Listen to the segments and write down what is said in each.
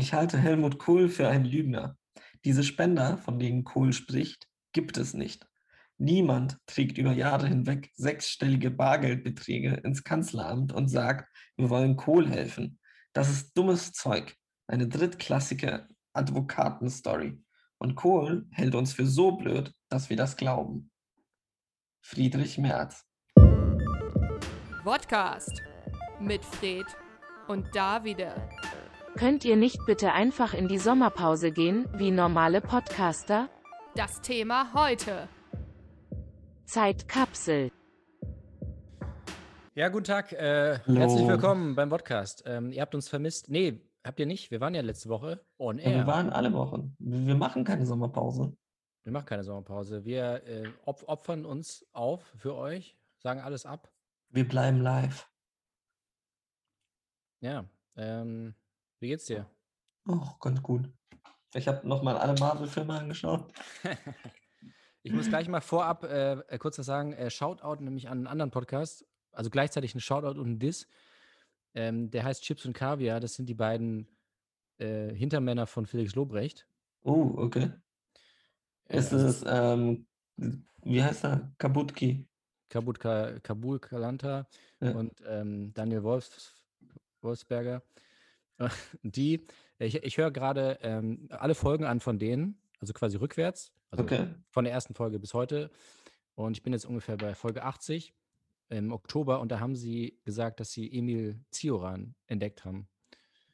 Ich halte Helmut Kohl für einen Lügner. Diese Spender, von denen Kohl spricht, gibt es nicht. Niemand trägt über Jahre hinweg sechsstellige Bargeldbeträge ins Kanzleramt und sagt, wir wollen Kohl helfen. Das ist dummes Zeug. Eine drittklassige Advokatenstory. Und Kohl hält uns für so blöd, dass wir das glauben. Friedrich Merz. Podcast mit Fred und Davide. Könnt ihr nicht bitte einfach in die Sommerpause gehen, wie normale Podcaster? Das Thema heute. Zeitkapsel. Ja, guten Tag. Äh, herzlich willkommen beim Podcast. Ähm, ihr habt uns vermisst. Nee, habt ihr nicht? Wir waren ja letzte Woche on Ja, air. wir waren alle Wochen. Wir wir machen keine Sommerpause. Wir machen keine Sommerpause. Wir äh, op opfern uns auf für euch, sagen alles ab. Wir bleiben live. Ja. Ähm, wie geht's dir? Oh, ganz gut. Ich habe nochmal alle Marvel-Filme angeschaut. Ich muss gleich mal vorab äh, kurz was sagen. Äh, Shoutout nämlich an einen anderen Podcast. Also gleichzeitig ein Shoutout und ein Diss. Ähm, der heißt Chips und Kaviar. Das sind die beiden äh, Hintermänner von Felix Lobrecht. Oh, okay. Äh, Ist es, ähm, wie heißt er? Kabutki. Kabut Ka Kabul Kalanta Ja. und ähm, Daniel Wolfs Wolfsberger. Die, ich, ich höre gerade ähm, alle Folgen an von denen, also quasi rückwärts, also Okay. von der ersten Folge bis heute. Und ich bin jetzt ungefähr bei Folge 80 im Oktober und da haben sie gesagt, dass sie Emil Zioran entdeckt haben.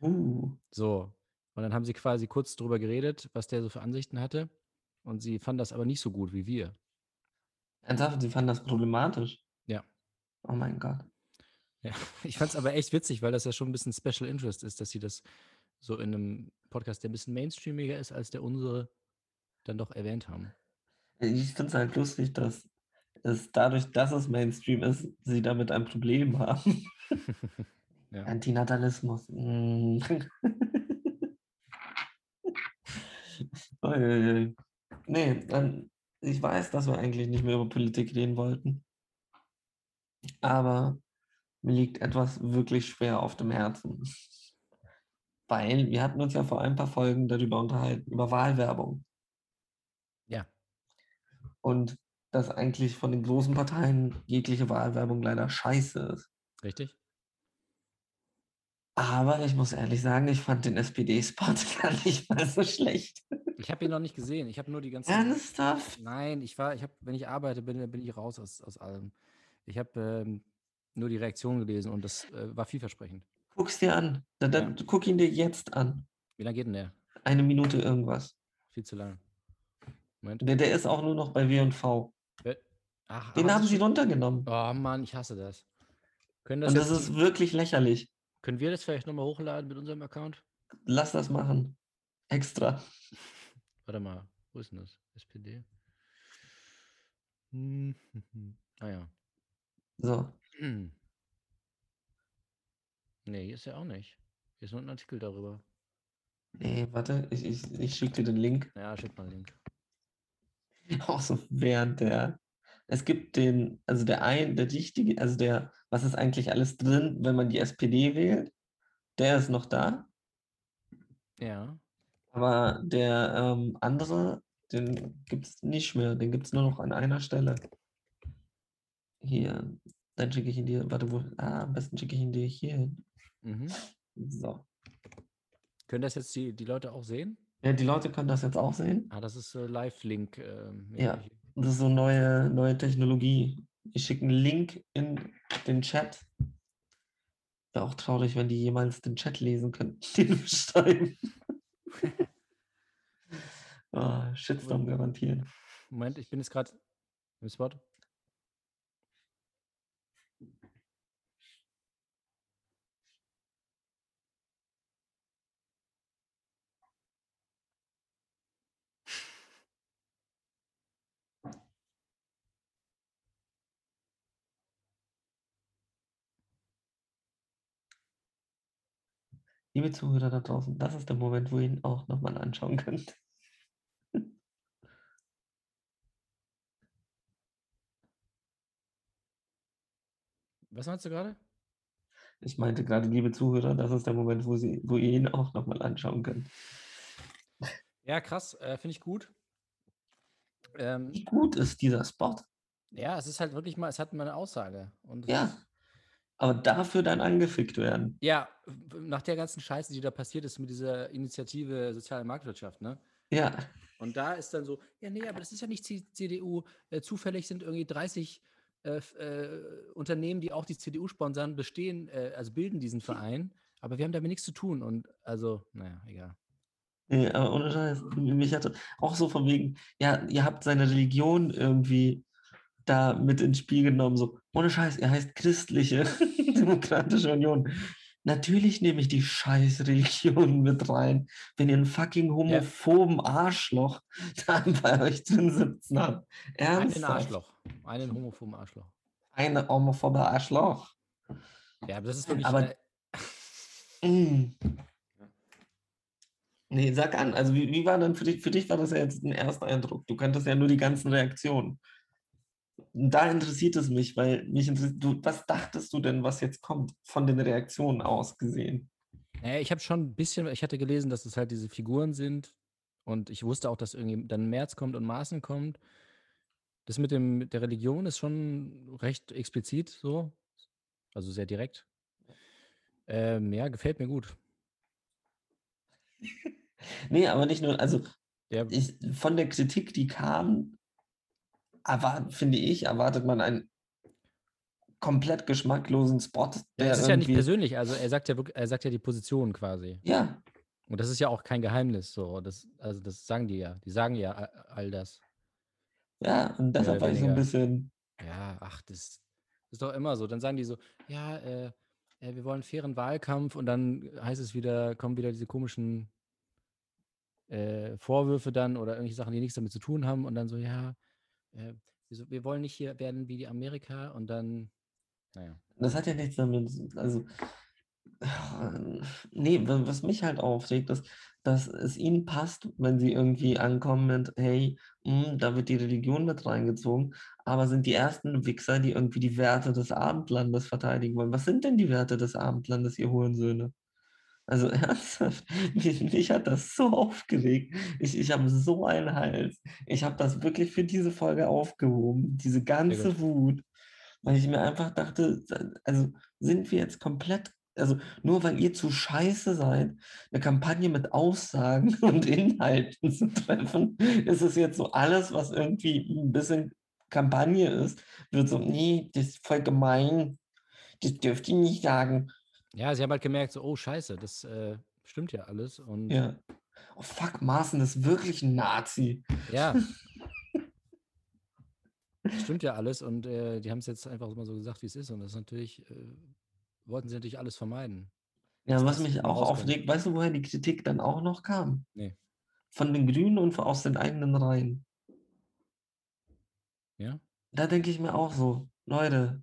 Uh, So. Und dann haben sie quasi kurz drüber geredet, was der so für Ansichten hatte. Und sie fanden das aber nicht so gut wie wir. ernsthaft, sie fanden das problematisch. Ja. Oh mein Gott. Ja, ich fand es aber echt witzig, weil das ja schon ein bisschen Special Interest ist, dass sie das so in einem Podcast, der ein bisschen mainstreamiger ist als der unsere, dann doch erwähnt haben. Ich finde es halt lustig, dass es dadurch, dass es Mainstream ist, sie damit ein Problem haben. Ja. Antinatalismus. mm. Nee, dann, ich weiß, dass wir eigentlich nicht mehr über Politik reden wollten. Aber mir liegt etwas wirklich schwer auf dem Herzen. Weil wir hatten uns ja vor ein paar Folgen darüber unterhalten, über Wahlwerbung. Ja. Und dass eigentlich von den großen Parteien jegliche Wahlwerbung leider scheiße ist. Richtig? Aber ich muss ehrlich sagen, ich fand den SPD-Spot gar nicht mal so schlecht. Ich habe ihn noch nicht gesehen. Ich habe nur die ganzen. Ernsthaft? Nein, ich war, ich habe, wenn ich arbeite, bin, bin ich raus aus, aus allem. Ich habe ähm, nur die Reaktion gelesen und das äh, war vielversprechend. Guck's dir an. Dann, dann, Guck ihn dir jetzt an. Wie lange geht denn der? Eine Minute irgendwas. Viel zu lang. Moment. Der, der ist auch nur noch bei W&V. Äh, Ach, Den haben sie runtergenommen. Oh Mann, ich hasse das. Können, das Und das ist wirklich lächerlich. können wir das vielleicht nochmal hochladen mit unserem Account? Lass das machen. Extra. Warte mal, wo ist denn das? SPD? Hm, hm, hm. Ah ja. So. Hm. Nee, hier ist ja auch nicht. Hier ist nur ein Artikel darüber. Nee, warte, ich, ich, ich schicke dir den Link. Ja, schick mal einen Link. Auch so während der. Es gibt den, also der ein, der richtige, also der, was ist eigentlich alles drin, wenn man die SPD wählt? Der ist noch da. Ja. Aber der ähm, andere, den gibt es nicht mehr. Den gibt es nur noch an einer Stelle. Hier. Dann schicke ich ihn dir. Warte, wo. Ah, am besten schicke ich ihn dir hier hin. Mhm. So. Können das jetzt die, die Leute auch sehen? Ja, die Leute können das jetzt auch sehen. Ah, das ist äh, Live-Link. Ähm, Ja. Das ist so neue, neue Technologie. Ich schicke einen Link in den Chat. Wäre auch traurig, wenn die jemals den Chat lesen könnten, den wir schreiben. oh, Shitstorm garantiert. Moment, ich bin jetzt gerade im Spot. Liebe Zuhörer da draußen, das ist der Moment, wo ihr ihn auch nochmal anschauen könnt. Was meinst du gerade? Ich meinte gerade, liebe Zuhörer, das ist der Moment, wo, sie, wo ihr ihn auch nochmal anschauen könnt. Ja, krass, äh, finde ich gut. Ähm, Wie gut ist dieser Spot? ja, es ist halt wirklich mal, es hat mal eine Aussage. Und Ja. Aber dafür dann angefickt werden. Ja, nach der ganzen Scheiße, die da passiert ist mit dieser Initiative Soziale Marktwirtschaft, ne? Ja. Und da ist dann so, ja, nee, aber das ist ja nicht C- CDU. Äh, zufällig sind irgendwie 30 äh, äh, Unternehmen, die auch die CDU sponsern, bestehen, äh, also bilden diesen Verein. Aber wir haben damit nichts zu tun. Und also, naja, egal. Nee, aber ohne Scheiß. Mich hatte auch so von wegen, ja, ihr habt seine Religion irgendwie da mit ins Spiel genommen. So, ohne Scheiß, er heißt Christliche Demokratische Union. Natürlich nehme ich die scheiß Religion mit rein, wenn ihr einen fucking homophoben Arschloch da bei euch drin sitzen habt. Einen Ernsthaft? Arschloch. Einen homophoben Arschloch. Eine homophobe Arschloch. Ja, aber das ist wirklich. Aber- Mm. Nee, sag an. Also wie, wie war denn für dich, für dich war das ja jetzt ein erster Eindruck. Du kanntest ja nur die ganzen Reaktionen. Da interessiert es mich, weil mich interessiert, du, was dachtest du denn, was jetzt kommt, von den Reaktionen aus gesehen? Naja, ich habe schon ein bisschen, ich hatte gelesen, dass es halt diese Figuren sind und ich wusste auch, dass irgendwie dann März kommt und Maaßen kommt. Das mit dem mit der Religion ist schon recht explizit so, also sehr direkt. Ähm, ja, gefällt mir gut. Nee, aber nicht nur, also Ja, ich, von der Kritik, die kam, erwart, finde ich, erwartet man einen komplett geschmacklosen Spot, ja, der es ist ja nicht persönlich, also er sagt ja wirklich, er sagt ja die Position quasi. ja, Und das ist ja auch kein Geheimnis so. Das, also das sagen die ja. Die sagen ja all, das. ja, und deshalb war ich so ein bisschen, Ja, ach, das ist doch immer so. Dann sagen die so, ja, äh, äh, wir wollen fairen Wahlkampf und dann heißt es wieder, kommen wieder diese komischen äh, Vorwürfe dann oder irgendwelche Sachen, die nichts damit zu tun haben und dann so, ja, äh, wir, wir wollen nicht hier werden wie die Amerika und dann, naja. Das hat ja nichts damit, also, nee, wa- was mich halt aufregt, ist, dass es ihnen passt, wenn sie irgendwie ankommen mit, hey, hm, da wird die Religion mit reingezogen, aber sind die ersten Wichser, die irgendwie die Werte des Abendlandes verteidigen wollen. Was sind denn die Werte des Abendlandes, ihr Hurensöhne? Also ernsthaft, mich, mich hat das so aufgeregt. Ich, ich habe so einen Hals. Ich habe das wirklich für diese Folge aufgehoben, diese ganze. Wut, weil ich mir einfach dachte, also sind wir jetzt komplett, also nur weil ihr zu scheiße seid, eine Kampagne mit Aussagen und Inhalten zu treffen, ist es jetzt so alles, was irgendwie ein bisschen Kampagne ist, wird so, nee, das ist voll gemein, das dürft ihr nicht sagen. Ja, sie haben halt gemerkt, so, oh Scheiße, das äh, stimmt ja alles. Und Ja. Oh fuck, Maaßen ist wirklich ein Nazi. ja. Stimmt ja alles und äh, die haben es jetzt einfach mal so gesagt, wie es ist. Und das ist natürlich, äh, wollten sie natürlich alles vermeiden. Ja, was mich auch aufregt, weißt du, woher die Kritik dann auch noch kam? Nee. Von den Grünen und aus den eigenen Reihen. Ja? Da denke ich mir auch so, Leute,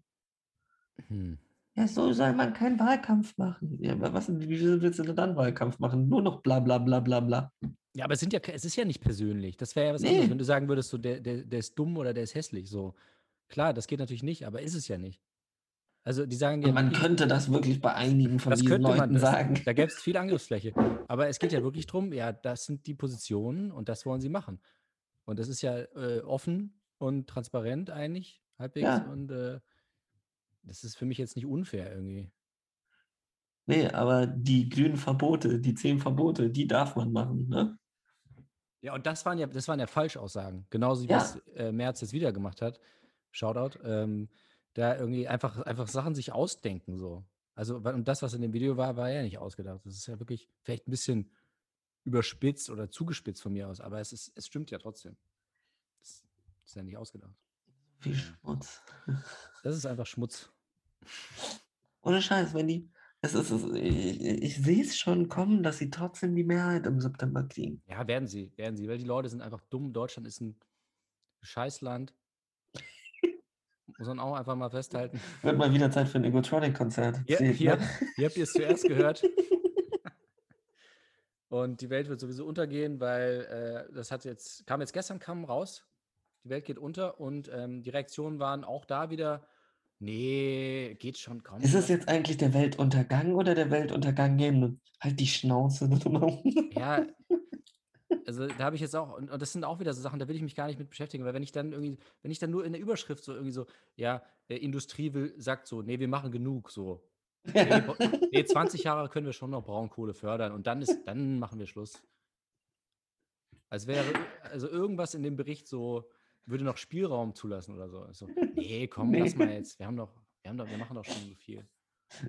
Hm. Ja, so soll man keinen Wahlkampf machen. Ja, aber was, wie willst du denn dann Wahlkampf machen? Nur noch bla bla bla bla bla. Ja, aber es, sind ja, es ist ja nicht persönlich. Das wäre ja was Nee. anderes, wenn du sagen würdest, so, der, der, der ist dumm oder der ist hässlich. So. Klar, das geht natürlich nicht, aber ist es ja nicht. Also die sagen ja, man könnte das wirklich bei einigen von das diesen könnte man, Leuten das, sagen. da gäbe es viel Angriffsfläche. Aber es geht ja wirklich darum, ja, das sind die Positionen und das wollen sie machen. Und das ist ja äh, offen und transparent eigentlich, halbwegs. Ja. Und äh, das ist für mich jetzt nicht unfair irgendwie. Nee, aber die grünen Verbote, die zehn Verbote, die darf man machen, ne? Ja, und das waren ja, das waren ja Falschaussagen. Genauso wie Ja. was äh, Merz jetzt wieder gemacht hat. Shoutout. Ähm, da irgendwie einfach, einfach Sachen sich ausdenken so. Also, und das, was in dem Video war, war ja nicht ausgedacht. Das ist ja wirklich vielleicht ein bisschen überspitzt oder zugespitzt von mir aus, aber es ist, es stimmt ja trotzdem. Das ist ja nicht ausgedacht. Wie Schmutz. Das ist einfach Schmutz. Ohne Scheiß, wenn die. Es ist, es, ich, ich sehe es schon kommen, dass sie trotzdem die Mehrheit im September kriegen. Ja, werden sie, werden sie, weil die Leute sind einfach dumm. Deutschland ist ein Scheißland. Muss man auch einfach mal festhalten. Wird mal wieder Zeit für ein Egotronic-Konzert. Ja, ne? hier habt ihr es zuerst gehört. Und die Welt wird sowieso untergehen, weil äh, das hat jetzt, kam jetzt gestern, kam raus, die Welt geht unter und ähm, die Reaktionen waren auch da wieder Nee, geht schon, komm. Ist es jetzt eigentlich der Weltuntergang oder der Weltuntergang? Halt die Schnauze. Ja, also da habe ich jetzt auch, und, das sind auch wieder so Sachen, da will ich mich gar nicht mit beschäftigen, weil wenn ich dann irgendwie, wenn ich dann nur in der Überschrift so irgendwie so, ja, äh, Industrie will, sagt so, nee, wir machen genug, so. Nee, bo- nee, 20 Jahre können wir schon noch Braunkohle fördern und dann ist, dann machen wir Schluss. Als wäre, also irgendwas in dem Bericht so, würde noch Spielraum zulassen oder so. so nee, komm, Nee. lass mal jetzt. Wir haben doch, wir haben doch, wir machen doch schon so viel.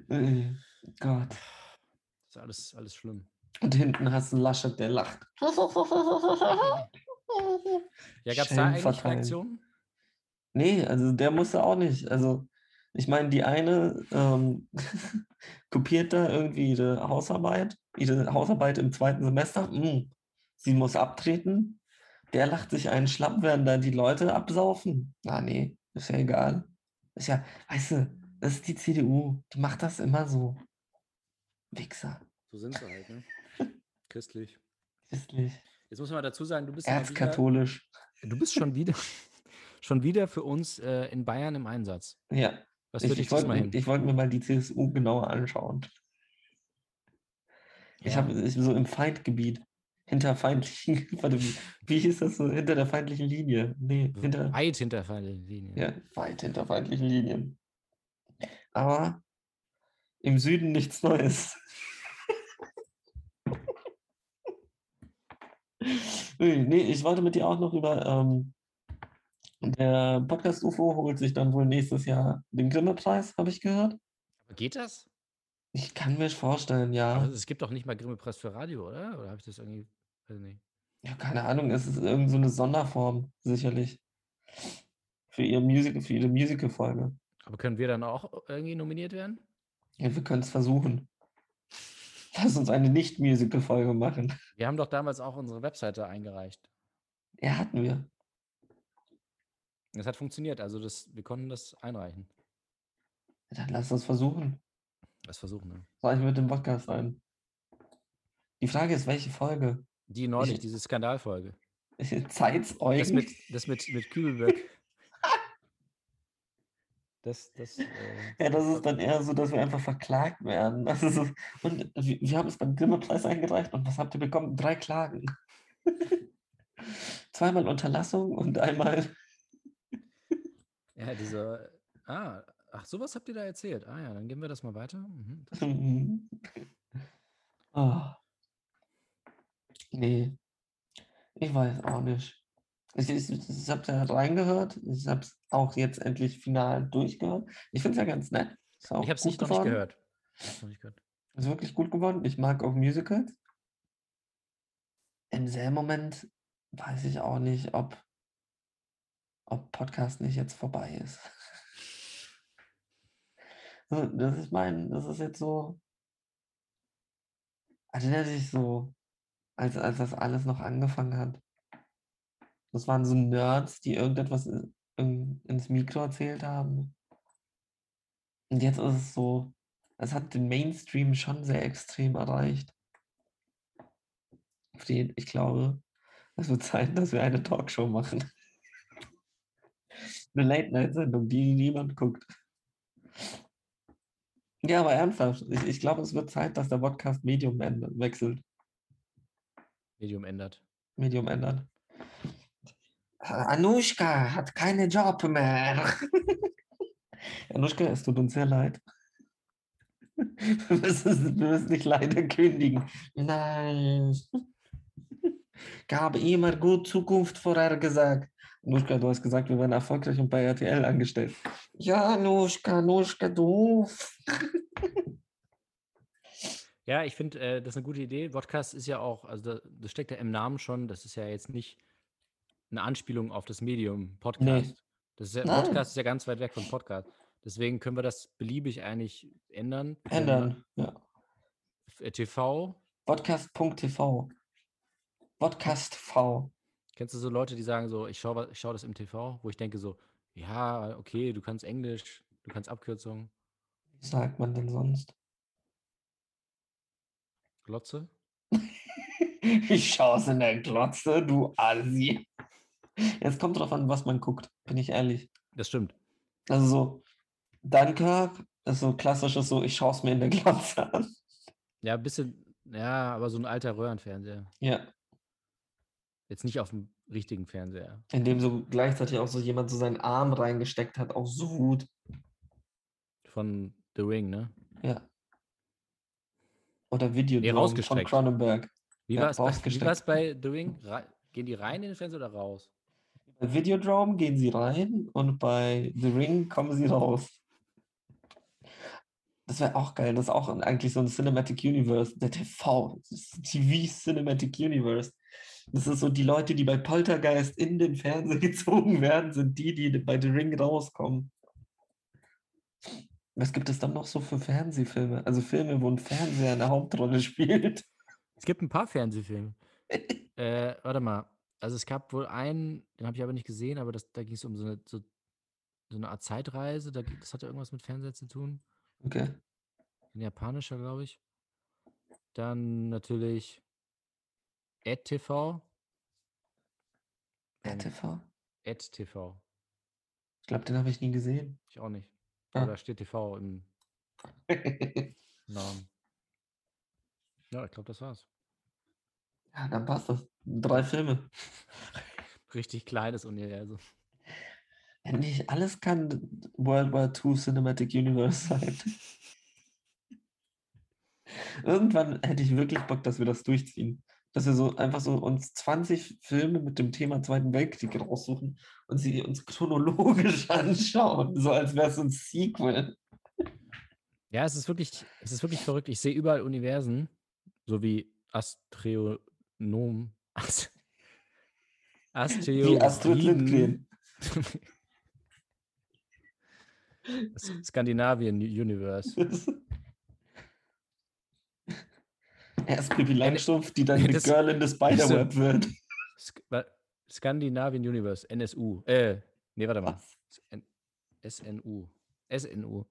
Äh, Gott. Das ist alles, alles schlimm. Und hinten hast du Laschet, der lacht. Ja, gab es da eigentlich. Reaktionen? Nee, also der musste auch nicht. Also, ich meine, die eine ähm, kopiert da irgendwie ihre Hausarbeit, ihre Hausarbeit im zweiten Semester. Mm, sie muss abtreten. Der lacht sich einen schlapp, während da die Leute absaufen. Ah, nee, ist ja egal. Ist ja, weißt du, das ist die CDU. Die macht das immer so. Wichser. So sind sie halt, ne? Christlich. Christlich. Jetzt muss man dazu sagen, du bist, mal wieder, Erzkatholisch. du bist schon wieder, schon wieder für uns äh, in Bayern im Einsatz. Ja. Was Ich, ich wollte hin? ich wollt mir mal die CSU genauer anschauen. Ich Ja. habe ich so im Feindgebiet, hinter feindlichen, warte, wie, hieß das so, hinter der feindlichen Linie? Nee, hinter, Weit hinter der Linie. ja, weit hinter feindlichen Linien. Aber im Süden nichts Neues. Nee, ich wollte mit dir auch noch über, ähm, der Podcast UFO holt sich dann wohl nächstes Jahr den Grimme-Preis, habe ich gehört. Aber geht das? Ich kann mir vorstellen, ja. Aber es gibt doch nicht mal Grimme-Preis für Radio, oder? Oder habe ich das irgendwie, weiß nicht. Ja, keine Ahnung, es ist irgend so eine Sonderform, sicherlich. Für ihr Musical, für ihre Musical-Folge. Aber können wir dann auch irgendwie nominiert werden? Ja, wir können es versuchen. Lass uns eine Nicht-Musical-Folge machen. Wir haben doch damals auch unsere Webseite eingereicht. Ja, hatten wir. Das hat funktioniert, also das, wir konnten das einreichen. Dann lass uns versuchen. Das versuchen, ne? Soll ich mit dem Podcast rein? Die Frage ist, welche Folge? Die neulich, Ich- diese Skandalfolge. Zeigt's euch? Das mit, das mit, mit Kübelberg. Das, das, äh, Ja, das ist dann eher so, dass wir einfach verklagt werden. Das ist und wir, wir haben es beim Grimme-Preis eingereicht und was habt ihr bekommen? Drei Klagen. Zweimal Unterlassung und einmal. ja, diese, ah, ach, sowas habt ihr da erzählt. Ah ja, dann geben wir das mal weiter. Mhm. Ah. Nee. Ich weiß auch nicht. Ich, ich, ich habe da reingehört. Ich habe es auch jetzt endlich final durchgehört. Ich finde es ja ganz nett. Ich habe es nicht, noch nicht gehört. Ich hab's noch nicht gehört. Ist wirklich gut geworden. Ich mag auch Musicals. Im selben Moment weiß ich auch nicht, ob, ob Podcast nicht jetzt vorbei ist. Das ist mein, das ist jetzt so. Erinnert sich so, als, als das alles noch angefangen hat. Das waren so Nerds, die irgendetwas in, in, ins Mikro erzählt haben. Und jetzt ist es so, es hat den Mainstream schon sehr extrem erreicht. Fried, ich glaube, es wird Zeit, dass wir eine Talkshow machen. Eine Late-Night-Sendung, die niemand guckt. Ja, aber ernsthaft, ich, ich glaube, es wird Zeit, dass der Podcast Medium wechselt. Medium ändert. Medium ändert. Anushka hat keine Job mehr. Anushka, es tut uns sehr leid. Wir müssen, wir müssen dich leider kündigen. Nein. Ich habe immer gut Zukunft vorher gesagt. Anushka, du hast gesagt, wir werden erfolgreich und bei RTL angestellt. Ja, Anushka, Anushka, du. Ja, ich finde, äh, das ist eine gute Idee. Podcast ist ja auch, also da, das steckt ja im Namen schon, das ist ja jetzt nicht eine Anspielung auf das Medium Podcast. Das ist ja, Nein. Podcast ist ja ganz weit weg von Podcast. Deswegen können wir das beliebig eigentlich ändern. Ändern. Ja. Äh, TV, Podcast.tv. Podcast V. kennst du so Leute, die sagen so, ich schaue ich schau das im TV, wo ich denke so, ja, okay, du kannst Englisch, du kannst Abkürzungen, Wie sagt man denn sonst? Glotze. Ich schaue es in der Glotze, du Assi. Es kommt drauf an, was man guckt, bin ich ehrlich. Das stimmt. Also so, Dunkirk ist so klassisches so, ich schaue es mir in der Glotze an. Ja, ein bisschen, ja, aber so ein alter Röhrenfernseher. Ja, Jetzt nicht auf dem richtigen Fernseher. in dem so gleichzeitig auch so jemand so seinen Arm reingesteckt hat, auch so gut. Von The Ring, ne? Ja. Oder Videodrome von rausgestreckt. Cronenberg. Wie Ja, war es bei, The Ring? Gehen die rein in den Fernseher oder raus? Bei Videodrome gehen sie rein und bei The Ring kommen sie raus. Das wäre auch geil. Das ist auch eigentlich so ein Cinematic Universe. Der TV, TV Cinematic Universe. Das ist so die Leute, die bei Poltergeist in den Fernseher gezogen werden, sind die, die bei The Ring rauskommen. Was gibt es dann noch so für Fernsehfilme? Also Filme, wo ein Fernseher eine Hauptrolle spielt. Es gibt ein paar Fernsehfilme. äh, warte mal. Also es gab wohl einen, den habe ich aber nicht gesehen, aber das, da ging es um so eine, so, so eine Art Zeitreise. Da, das hatte irgendwas mit Fernseher zu tun. Okay. Ein japanischer, glaube ich. Dann natürlich EdTV. Ähm, RTV? EdTV. Ich glaube, den habe ich nie gesehen. Ich auch nicht. Ah. Oder steht TV im Namen. Ja, ich glaube, das war's. Ja, dann passt das. Drei Filme. Richtig kleines Universum. Ja, nicht alles kann World War II Cinematic Universe sein. Irgendwann hätte ich wirklich Bock, dass wir das durchziehen. Dass wir so einfach so uns 20 Filme mit dem Thema Zweiten Weltkrieg raussuchen und sie uns chronologisch anschauen, so als wäre es ein Sequel. Ja, es ist wirklich, es ist wirklich verrückt. Ich sehe überall Universen, so wie Astronom. Ast Wie Astrid Lindgren. Skandinavien Universe. Erst Pippi Langstrumpf, die dann eine Girl in the Spiderweb wird. Sk Skandinavien Universe, NSU. Äh, nee, warte mal. SN SNU. SNU.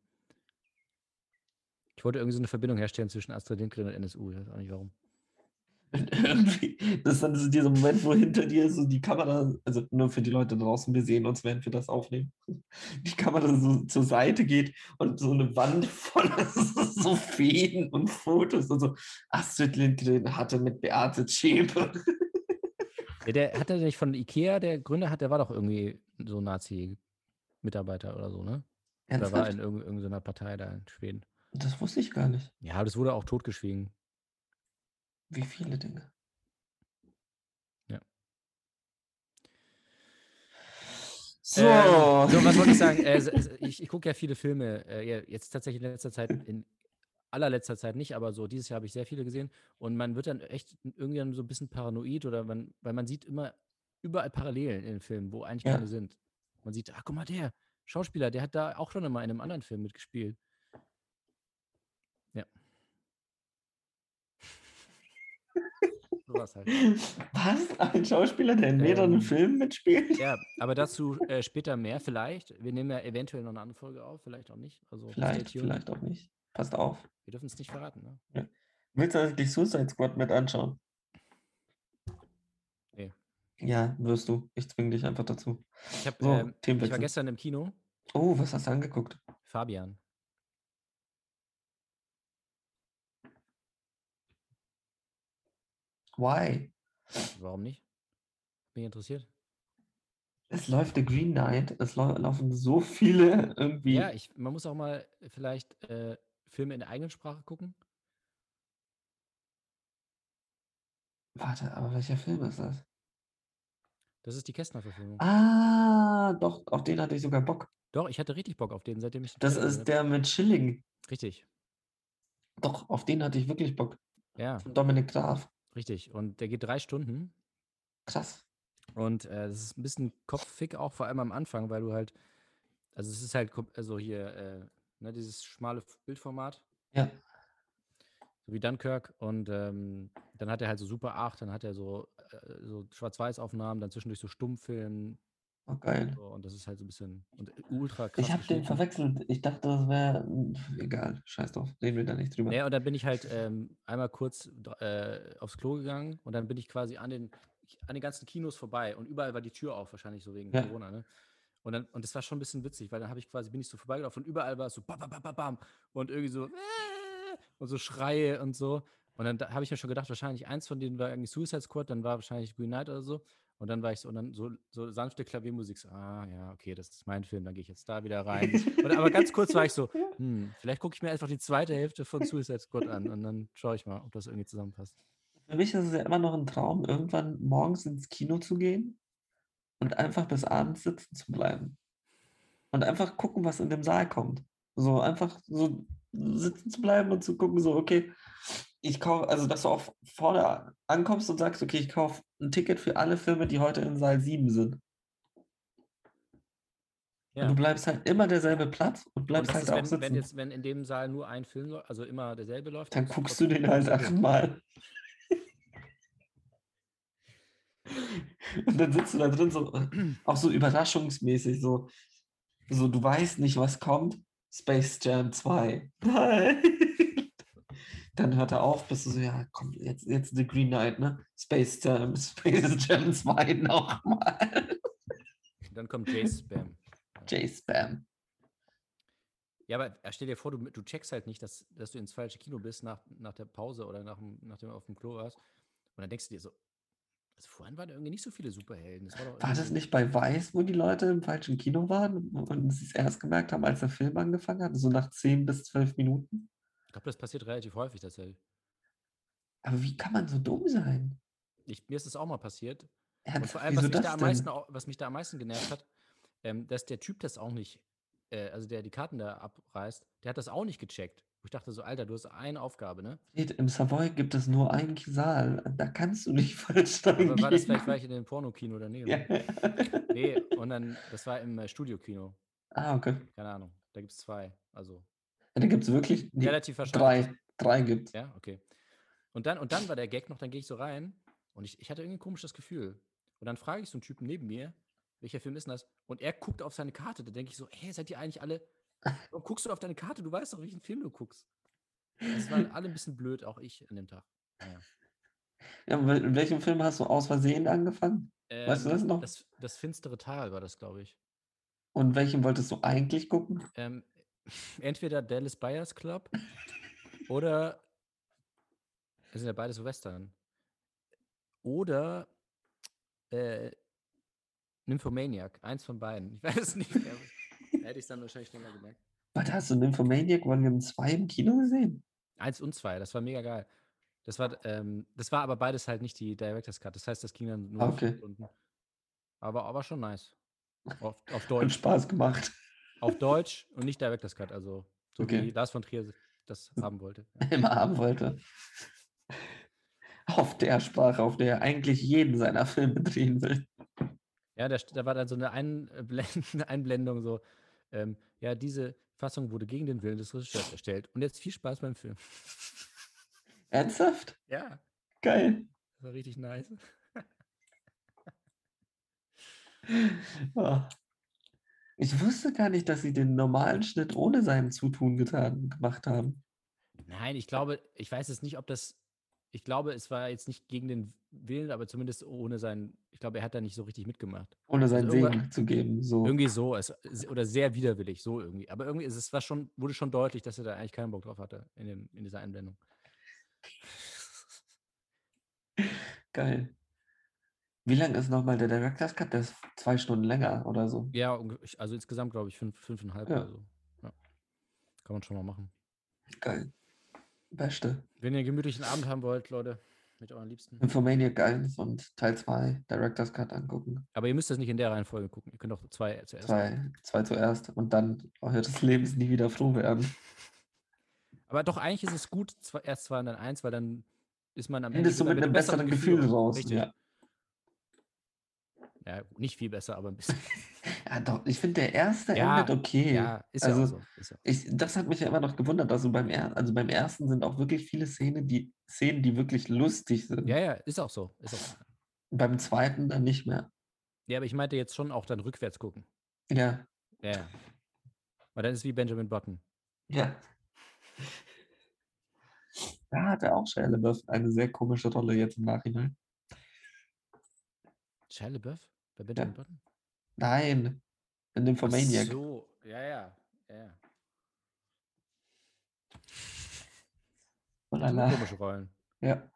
Ich wollte irgendwie so eine Verbindung herstellen zwischen Astrid Lindgren und NSU. Ich weiß auch nicht warum. Und irgendwie, das ist dann so dieser Moment, wo hinter dir so die Kamera, also nur für die Leute draußen, wir sehen uns, während wir das aufnehmen, die Kamera so zur Seite geht und so eine Wand voller so Fäden und Fotos und so. Astrid Lindgren hatte mit Beate Zschäpe. Ja, der hat er nicht von Ikea, der Gründer hat, der war doch irgendwie so Nazi-Mitarbeiter oder so, ne? Oder war in Ernsthaft? irgend- irgendeiner Partei da in Schweden. Das wusste ich gar nicht. Ja, aber das wurde auch totgeschwiegen. Wie viele Dinge. Ja. So. Ähm, so, was wollte ich sagen? Äh, ich ich gucke ja viele Filme, äh, jetzt tatsächlich in letzter Zeit, in allerletzter Zeit nicht, aber so dieses Jahr habe ich sehr viele gesehen und man wird dann echt irgendwie dann so ein bisschen paranoid oder man, weil man sieht immer überall Parallelen in den Filmen, wo eigentlich Ja. keine sind. Man sieht, ach guck mal, der Schauspieler, der hat da auch schon mal in einem anderen Film mitgespielt. So was halt. Was? Ein Schauspieler, der in mehreren Ähm, Filmen mitspielt? Ja, aber dazu äh, später mehr vielleicht. Wir nehmen ja eventuell noch eine andere Folge auf, vielleicht auch nicht. Also Vielleicht, vielleicht auch nicht. Passt auf. Wir dürfen es nicht verraten, ne? Willst du eigentlich Suicide Squad mit anschauen? Nee. Ja, wirst du. Ich zwinge dich einfach dazu. Ich, hab, So, ähm, ich war gestern im Kino. Oh, was hast du angeguckt? Fabian. Why? Warum nicht? Mich interessiert. Es läuft The Green Knight. Es lau laufen so viele irgendwie. Ja, ich, man muss auch mal vielleicht äh, Filme in der eigenen Sprache gucken. Warte, aber welcher Film ist das? Das ist die Kästner-Verfilmung. Ah, doch, auf den hatte ich sogar Bock. Doch, ich hatte richtig Bock auf den, seitdem ich Das ist der mit Schilling. Richtig. Doch, auf den hatte ich wirklich Bock. Ja, Von Dominik Graf. Richtig. Und der geht drei Stunden. Krass. Und äh, das ist ein bisschen kopffick auch, vor allem am Anfang, weil du halt, also es ist halt, also hier, äh, ne, dieses schmale Bildformat, Ja. so wie Dunkirk. Und ähm, dann hat er halt so Super 8, dann hat er so, äh, so Schwarz-Weiß-Aufnahmen, dann zwischendurch so Stummfilm. Oh, geil. So, und das ist halt so ein bisschen und ultra krass. Ich habe den verwechselt. Ich dachte, das wäre. Egal, scheiß drauf. Reden wir da nicht drüber. Ja, und dann bin ich halt ähm, einmal kurz äh, aufs Klo gegangen und dann bin ich quasi an den, an den ganzen Kinos vorbei und überall war die Tür auf, wahrscheinlich so wegen Ja. Corona, ne? Und dann, und das war schon ein bisschen witzig, weil dann habe ich quasi, bin ich so vorbeigelaufen und überall war es so bam, bam, bam, bam, bam und irgendwie so äh, und so Schreie und so. Und dann da habe ich mir schon gedacht, wahrscheinlich eins von denen war irgendwie Suicide Squad, dann war wahrscheinlich Green Knight oder so. Und dann war ich so, und dann so, so sanfte Klaviermusik, so, ah ja, okay, das ist mein Film, dann gehe ich jetzt da wieder rein. Und, aber ganz kurz war ich so, hm, vielleicht gucke ich mir einfach die zweite Hälfte von Suicide Squad an und dann schaue ich mal, ob das irgendwie zusammenpasst. Für mich ist es ja immer noch ein Traum, irgendwann morgens ins Kino zu gehen und einfach bis abends sitzen zu bleiben. Und einfach gucken, was in dem Saal kommt. So einfach so sitzen zu bleiben und zu gucken, so, okay, ich kaufe, also dass du auch vorne ankommst und sagst, okay, ich kaufe ein Ticket für alle Filme, die heute in Saal 7 sind. Ja. Und du bleibst halt immer derselbe Platz und Und bleibst das halt ist, auch wenn, sitzen. wenn, jetzt, wenn in dem Saal nur ein Film, läuft, also immer derselbe läuft, Dann ist guckst du den halt achtmal. Und dann sitzt du da drin, so, auch so überraschungsmäßig, so, so, du weißt nicht, was kommt. Space Jam 2. Nein. Dann hört er auf, bist du so, ja, komm, jetzt, jetzt The Green Knight, ne? Space Jam, Space Jam 2 nochmal. Dann kommt J-Spam. J-Spam. Ja, aber äh, stell dir vor, du, du checkst halt nicht, dass, dass du ins falsche Kino bist nach, nach der Pause oder nach, dem- nachdem du auf dem Klo warst. Und dann denkst du dir so, also vorhin waren irgendwie nicht so viele Superhelden. Das war, War das nicht bei Weiß, wo die Leute im falschen Kino waren und sie es erst gemerkt haben, als der Film angefangen hat? So nach 10 bis 12 Minuten? Ich glaube, das passiert relativ häufig tatsächlich. Aber wie kann man so dumm sein? Ich, mir ist das auch mal passiert. Und Ernsthaft, vor allem, was mich, da am meisten, was mich da am meisten genervt hat, ähm, dass der Typ das auch nicht, äh, also der die Karten da abreißt, der hat das auch nicht gecheckt. Wo ich dachte so, Alter, du hast eine Aufgabe, ne? Im Savoy gibt es nur einen Saal. Da kannst du nicht falsch Aber reingehen. war das vielleicht, war ich in dem Pornokino daneben? Ja. Nee, und dann, das war im äh, Studiokino. ah, okay. Keine Ahnung. Da gibt es zwei. Also da gibt es wirklich nee, relativ wahrscheinlich. drei. Drei gibt es. Ja, okay. Und dann, und dann war der Gag noch, dann gehe ich so rein und ich, ich hatte irgendwie ein komisches Gefühl. Und dann frage ich so einen Typen neben mir, welcher Film ist denn das? Und er guckt auf seine Karte. Da denke ich so, hey, seid ihr eigentlich alle. Warum guckst du auf deine Karte? Du weißt doch, welchen Film du guckst. Das waren alle ein bisschen blöd, auch ich an dem Tag. Naja. Ja, in welchem Film hast du aus Versehen angefangen? Weißt du das noch? Ähm, Das, das finstere Tal war das, glaube ich. Und welchen wolltest du eigentlich gucken? Ähm, entweder Dallas Buyers Club oder. Das sind ja beides Western. Oder äh, Nymphomaniac. Eins von beiden. Ich weiß es nicht mehr. Hätte ich es dann wahrscheinlich schneller gemerkt. Warte, hast du Nymphomaniac Volume 2 im Kino gesehen? Eins und zwei, das war mega geil. Das war, ähm, das war aber beides halt nicht die Director's Cut. Das heißt, das ging dann nur Ah, okay. Stunden. Aber, aber schon nice. Auf, auf Hat Deutsch. Spaß gemacht. Auf Deutsch und nicht Director's Cut. Also, so Okay. wie Lars von Trier das haben wollte. Immer haben wollte. Auf der Sprache, auf der er eigentlich jeden seiner Filme drehen will. Ja, da, da war dann so eine Einblendung, eine Einblendung so, ähm, ja, diese Fassung wurde gegen den Willen des Regisseurs erstellt. Und jetzt viel Spaß beim Film. Ernsthaft? Ja, Geil. das war richtig nice. Ah. Ich wusste gar nicht, dass sie den normalen Schnitt ohne sein Zutun getan gemacht haben. Nein, ich glaube, ich weiß jetzt nicht, ob das, ich glaube, es war jetzt nicht gegen den Willen, aber zumindest ohne sein, ich glaube, er hat da nicht so richtig mitgemacht. Ohne seinen Also Segen zu geben. So. Irgendwie so, es, oder sehr widerwillig, so irgendwie. Aber irgendwie ist es war schon, wurde schon deutlich, dass er da eigentlich keinen Bock drauf hatte in, dem, in dieser Einblendung. Geil. Wie lang ist nochmal der Director's Cut? Der ist zwei Stunden länger oder so. Ja, also insgesamt glaube ich fünf, fünfeinhalb Ja. oder so. Ja. Kann man schon mal machen. Geil. Beste. Wenn ihr einen gemütlichen Abend haben wollt, Leute, mit euren Liebsten. Infomaniac 1 und Teil 2 Director's Cut angucken. Aber ihr müsst das nicht in der Reihenfolge gucken. Ihr könnt auch zwei zuerst. Zwei, zwei zuerst und dann euer des Lebens nie wieder froh werden. Aber doch, eigentlich ist es gut, erst zwei und dann eins, weil dann ist man am Ende Endest du sogar mit einem besseren Gefühl raus. Richtig. Ja. Ja, nicht viel besser, aber ein bisschen. ja, doch. Ich finde, der erste Ja, endet okay. ja, ist also, ja auch so. Ist ja. Ich, das hat mich ja immer noch gewundert. Also beim, er, also beim ersten sind auch wirklich viele Szenen, die Szenen, die wirklich lustig sind. ja, ja, ist auch so. Ist auch so. Beim zweiten dann nicht mehr. Ja, aber ich meinte jetzt schon auch dann rückwärts gucken. Ja. Ja. Weil dann ist es wie Benjamin Button. Ja. Da hatte auch Shia LaBeouf eine sehr komische Rolle jetzt im Nachhinein. Shia LaBeouf? Bei Benjamin Button? Nein, In dem Ach. So, ja, ja. ja, ja. Oh Das sind la. komische Rollen. Ja.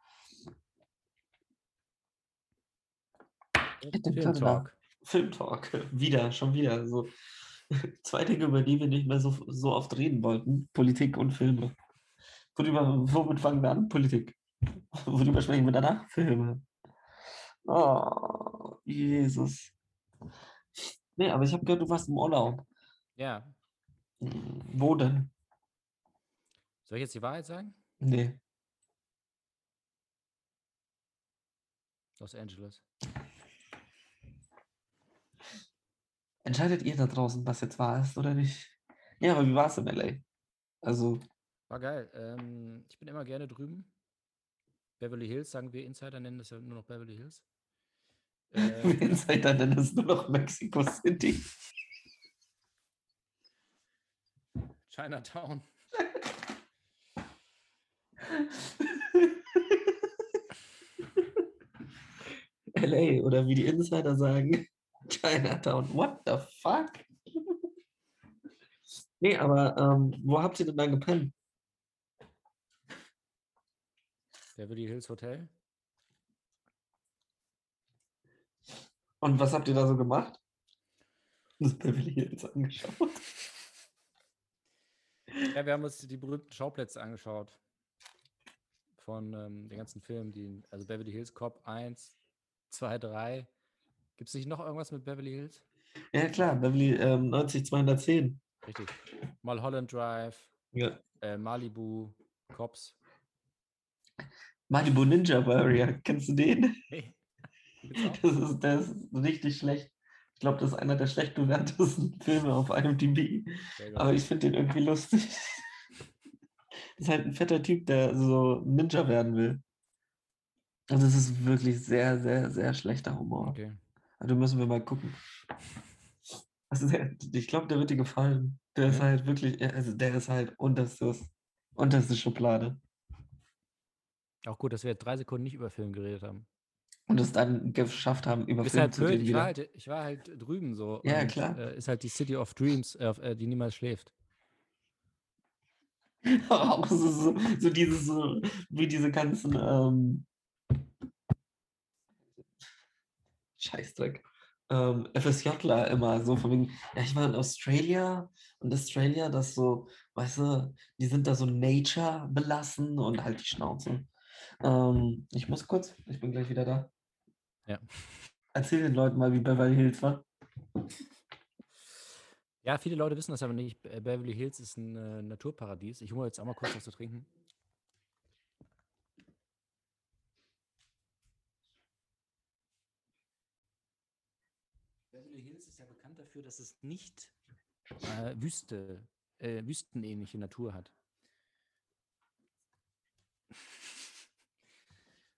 Den Film Kanada. Talk. Filmtalk. Wieder, schon wieder. So zwei Dinge, über die wir nicht mehr so, so oft reden wollten: Politik und Filme. Worüber, womit fangen wir an? Politik. Worüber sprechen wir danach? Filme. Oh, Jesus. Nee, aber ich habe gehört, du warst im Urlaub. Ja. Wo denn? Soll ich jetzt die Wahrheit sagen? Nee. Los Angeles. Entscheidet ihr da draußen, was jetzt wahr ist oder nicht? Ja, aber wie war es in LA? Also, War geil. Ähm, ich bin immer gerne drüben. Beverly Hills, sagen wir Insider, nennen das ja nur noch Beverly Hills. Äh, Insider nennen es nur noch Mexico City. Chinatown. LA oder wie die Insider sagen, Chinatown. What the fuck? Nee, aber ähm, wo habt ihr denn dann gepennt? Beverly Hills Hotel. Und was habt ihr da so gemacht? Das Beverly Hills angeschaut. Ja, wir haben uns die berühmten Schauplätze angeschaut. Von ähm, den ganzen Filmen, die, also Beverly Hills Cop 1, 2, 3. Gibt es nicht noch irgendwas mit Beverly Hills? Ja, klar, Beverly ähm, 90 210. Richtig. Mulholland Drive, Ja. äh, Malibu, Cops. Malibu Ninja Warrior, kennst du den? Das ist, der ist richtig schlecht. Ich glaube, das ist einer der schlecht bewertesten Filme auf IMDb. Aber ich finde den irgendwie lustig. Das ist halt ein fetter Typ, der so Ninja werden will. Und es ist wirklich sehr, sehr, sehr schlechter Humor. Okay. Also müssen wir mal gucken. Also der, ich glaube, der wird dir gefallen. Der ist Ja. halt wirklich, also der ist halt unterstes, unterste Schublade. Auch gut, dass wir jetzt drei Sekunden nicht über Film geredet haben. Und es dann geschafft haben, über Ist Film halt zu blöd, reden ich war, halt, ich war halt drüben so. Ja, und, klar. Äh, ist halt die City of Dreams, äh, äh, die niemals schläft. Auch so, so, so dieses, so, wie diese ganzen ähm, Scheißdreck. Ähm, FSJler immer so von wegen, ja, ich war in Australia und Australia, das so, weißt du, die sind da so nature belassen und halt die Schnauze. Ähm, ich muss kurz, ich bin gleich wieder da. Ja. Erzähl den Leuten mal, wie Beverly Hills war. Ja, viele Leute wissen das aber nicht. Be- Beverly Hills ist ein äh, Naturparadies. Ich hole jetzt auch mal kurz was zu trinken. Beverly Hills ist ja bekannt dafür, dass es nicht äh, Wüste, äh, wüstenähnliche Natur hat.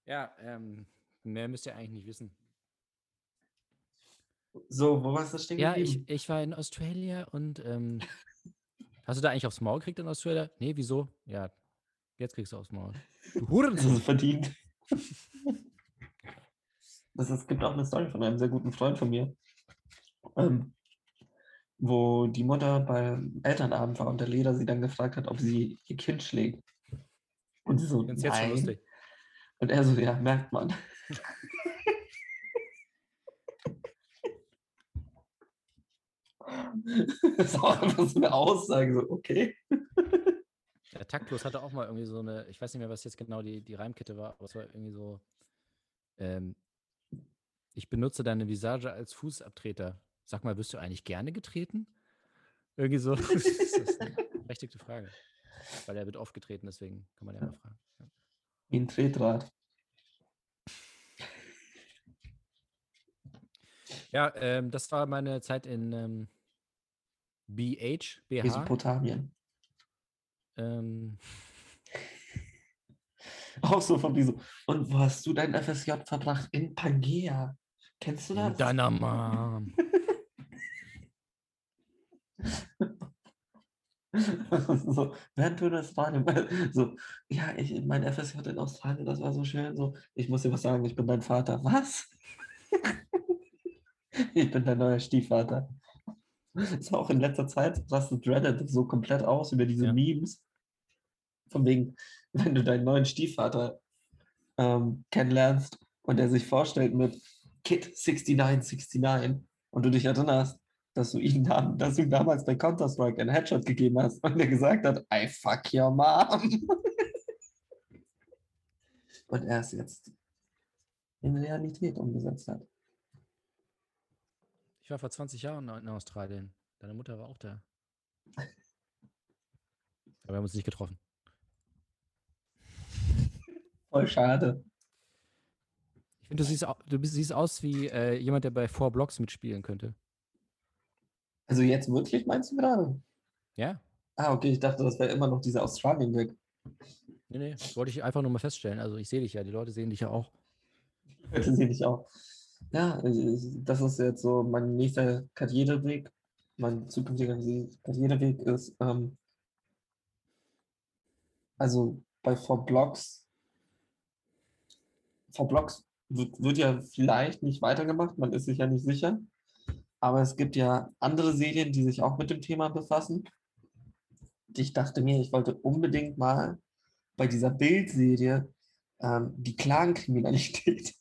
Ja, ähm, mehr müsst ihr eigentlich nicht wissen. So, wo warst du stehen Ja, ich, ich war in Australia und ähm, hast du da eigentlich aufs Maul gekriegt in Australia? Nee, wieso? Ja, jetzt kriegst du aufs Maul. Du Das Hurensohn. ist verdient. Das ist, es gibt auch eine Story von einem sehr guten Freund von mir, ähm, wo die Mutter beim Elternabend war und der Lehrer sie dann gefragt hat, ob sie ihr Kind schlägt. Und sie so, find's jetzt schon lustig. Und er so, ja, merkt man. Das ist auch einfach so eine Aussage, so, okay. Der Taktlos hatte auch mal irgendwie so eine, ich weiß nicht mehr, was jetzt genau die, die Reimkette war, aber es war irgendwie so, ähm, ich benutze deine Visage als Fußabtreter. Sag mal, wirst du eigentlich gerne getreten? Irgendwie so. das ist eine berechtigte Frage. Weil er wird oft getreten, deswegen kann man ja mal fragen. Wie ein Tretrad. Ja, ähm, das war meine Zeit in ähm, BH, BH. Mesopotamien. Ähm, Auch so von wie so. Und wo hast du dein FSJ verbracht? In Pangea. Kennst du das? in deiner Mom. so, während du das Radio, so, ja, ich, mein FSJ in Australien, das war so schön, so, ich muss dir was sagen, ich bin dein Vater. Was? ich bin dein neuer Stiefvater. ist auch in letzter Zeit rastet Reddit so komplett aus über diese Ja. Memes. Von wegen, wenn du deinen neuen Stiefvater ähm, kennenlernst und er sich vorstellt mit Kid 6969 und du dich erinnerst, dass du ihn dann, dass du ihm damals bei Counter-Strike einen Headshot gegeben hast und er gesagt hat, I fuck your mom. und er es jetzt in Realität umgesetzt hat. Ich war vor 20 Jahren in Australien. Deine Mutter war auch da. Aber wir haben uns nicht getroffen. Voll schade. Ich finde, du siehst, du bist- siehst aus wie äh, jemand, der bei Four Blocks mitspielen könnte. Also jetzt wirklich meinst du gerade? Ja? Ah, okay, ich dachte, das wäre immer noch dieser Australien-Weg. Nee, nee. Wollte ich einfach nur mal feststellen. Also ich sehe dich ja, die Leute sehen dich ja auch. Heute sehe ich auch. Ja, das ist jetzt so mein nächster Karriereweg. Mein zukünftiger Karriereweg ist, ähm, also bei Four Blocks, Four Blocks wird, wird ja vielleicht nicht weitergemacht, man ist sich ja nicht sicher. Aber es gibt ja andere Serien, die sich auch mit dem Thema befassen. Ich dachte mir, ich wollte unbedingt mal bei dieser Bildserie ähm, die Clankriminalität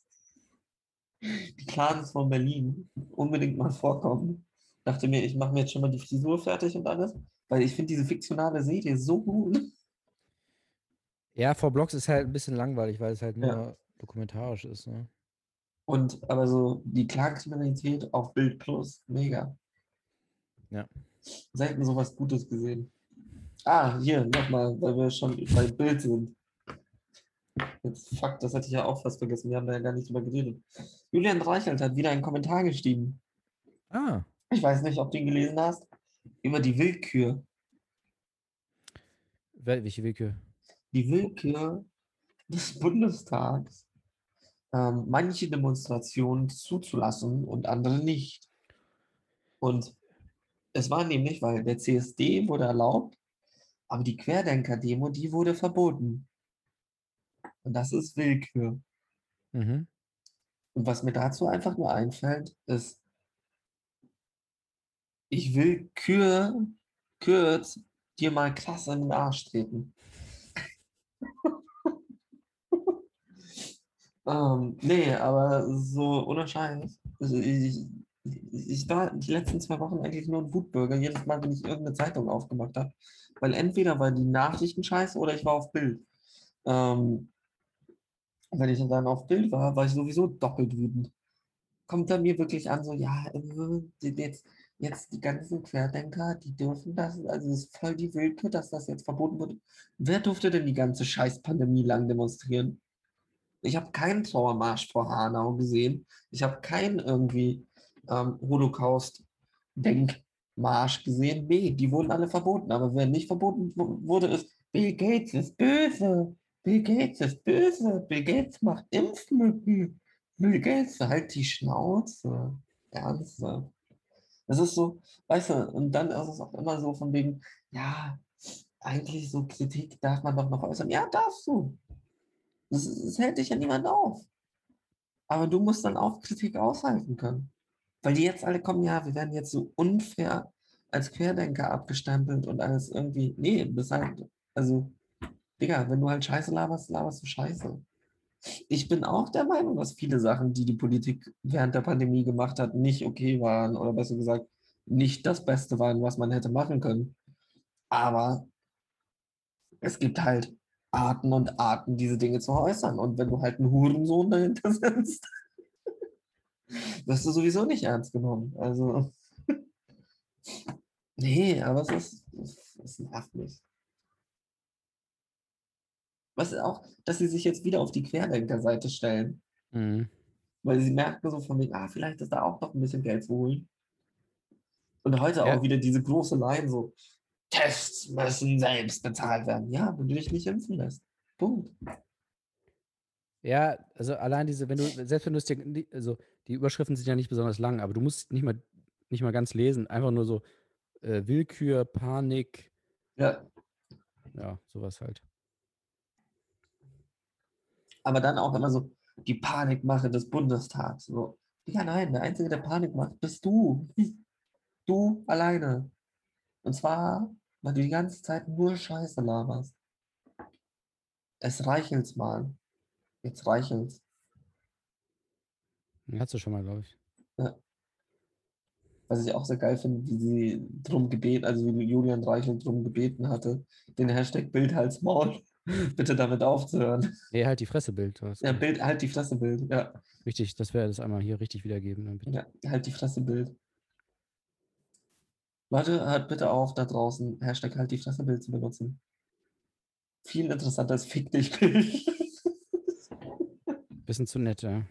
die Clans von Berlin unbedingt mal vorkommen. Dachte mir, ich mache mir jetzt schon mal die Frisur fertig und alles, weil ich finde diese fiktionale Serie so gut. Ja, Four Blocks ist halt ein bisschen langweilig, weil es halt nur Ja. dokumentarisch ist. Ne? Und aber so die Clankriminalität auf Bild Plus, mega. Ja. Selten sowas Gutes gesehen. Ah, hier, nochmal, weil wir schon bei Bild sind. Jetzt, fuck, das hatte ich ja auch fast vergessen. Wir haben da ja gar nicht drüber geredet. Julian Reichelt hat wieder einen Kommentar geschrieben. Ah, Ich weiß nicht, ob du ihn gelesen hast. Über die Willkür. wel- welche Willkür? die Willkür des Bundestags, ähm, manche Demonstrationen zuzulassen und andere nicht. Und es war nämlich, weil der CSD wurde erlaubt, aber die Querdenker-Demo, die wurde verboten. Und das ist Willkür. Mhm. Und was mir dazu einfach nur einfällt, ist, ich will Kür, Kürz dir mal krass in den Arsch treten. ähm, nee, aber so ohne Scheiß. Also ich, ich war die letzten zwei Wochen eigentlich nur ein Wutbürger, jedes Mal, wenn ich irgendeine Zeitung aufgemacht habe. Weil entweder war die Nachrichten scheiße oder ich war auf Bild. Ähm, wenn ich dann auf Bild war, war ich sowieso doppelt wütend. Kommt er mir wirklich an, so, ja, äh, jetzt, jetzt die ganzen Querdenker, die dürfen das, also es ist voll die Willkür, dass das jetzt verboten wird. Wer durfte denn die ganze Scheiß-Pandemie lang demonstrieren? Ich habe keinen Trauermarsch vor Hanau gesehen. Ich habe keinen irgendwie ähm, Holocaust-Denkmarsch gesehen. Nee, die wurden alle verboten. Aber wer nicht verboten wu- wurde, ist Bill Gates ist böse. Bill Gates ist böse. Bill Gates macht Impfmücken. Bill Gates, halt die Schnauze. Ernsthaft. Das ist so, weißt du, und dann ist es auch immer so von wegen, ja, eigentlich so Kritik darf man doch noch äußern. Ja, darfst du. Das, das hält dich ja niemand auf. Aber du musst dann auch Kritik aushalten können. Weil die jetzt alle kommen, ja, wir werden jetzt so unfair als Querdenker abgestempelt und alles irgendwie. Nee, das halt, also, Digga, wenn du halt Scheiße laberst, laberst du Scheiße. Ich bin auch der Meinung, dass viele Sachen, die die Politik während der Pandemie gemacht hat, nicht okay waren oder besser gesagt, nicht das Beste waren, was man hätte machen können. Aber es gibt halt Arten und Arten, diese Dinge zu äußern. Und wenn du halt einen Hurensohn dahinter sitzt, wirst du sowieso nicht ernst genommen. Also, nee, aber es ist, es, nervt mich. Was auch, dass sie sich jetzt wieder auf die Querdenker-Seite stellen, Mhm. weil sie merken so von wegen, ah, vielleicht ist da auch noch ein bisschen Geld zu holen. Und heute Ja. auch wieder diese große Line so, Tests müssen selbst bezahlt werden. Ja, wenn du dich nicht impfen lässt. Punkt. Ja, also allein diese, wenn du, selbst wenn du es dir, also die Überschriften sind ja nicht besonders lang, aber du musst nicht mal, nicht mal ganz lesen, einfach nur so äh, Willkür, Panik, Ja, ja, sowas halt. Aber dann auch immer so die Panikmache des Bundestags. So, ja, nein, der Einzige, der Panik macht, bist du. Du alleine. Und zwar, weil du die ganze Zeit nur Scheiße laberst. Es reichelt's mal. Jetzt reichelt's. Hast du schon mal, glaube ich. Was ich auch sehr geil finde, wie sie drum gebeten, also wie Julian Reichelt drum gebeten hatte, den Hashtag Bild Hals Maul bitte damit aufzuhören. Nee, halt die Fresse Bild. Ja. Bild, halt die Fresse Bild. Ja, Richtig, das wäre das einmal hier richtig wiedergeben. Ja halt die Fresse Bild. Leute, hört bitte auf, da draußen Hashtag halt die Fresse Bild zu benutzen. Viel interessanter als Fick dich Bild. Bisschen zu nett, ja.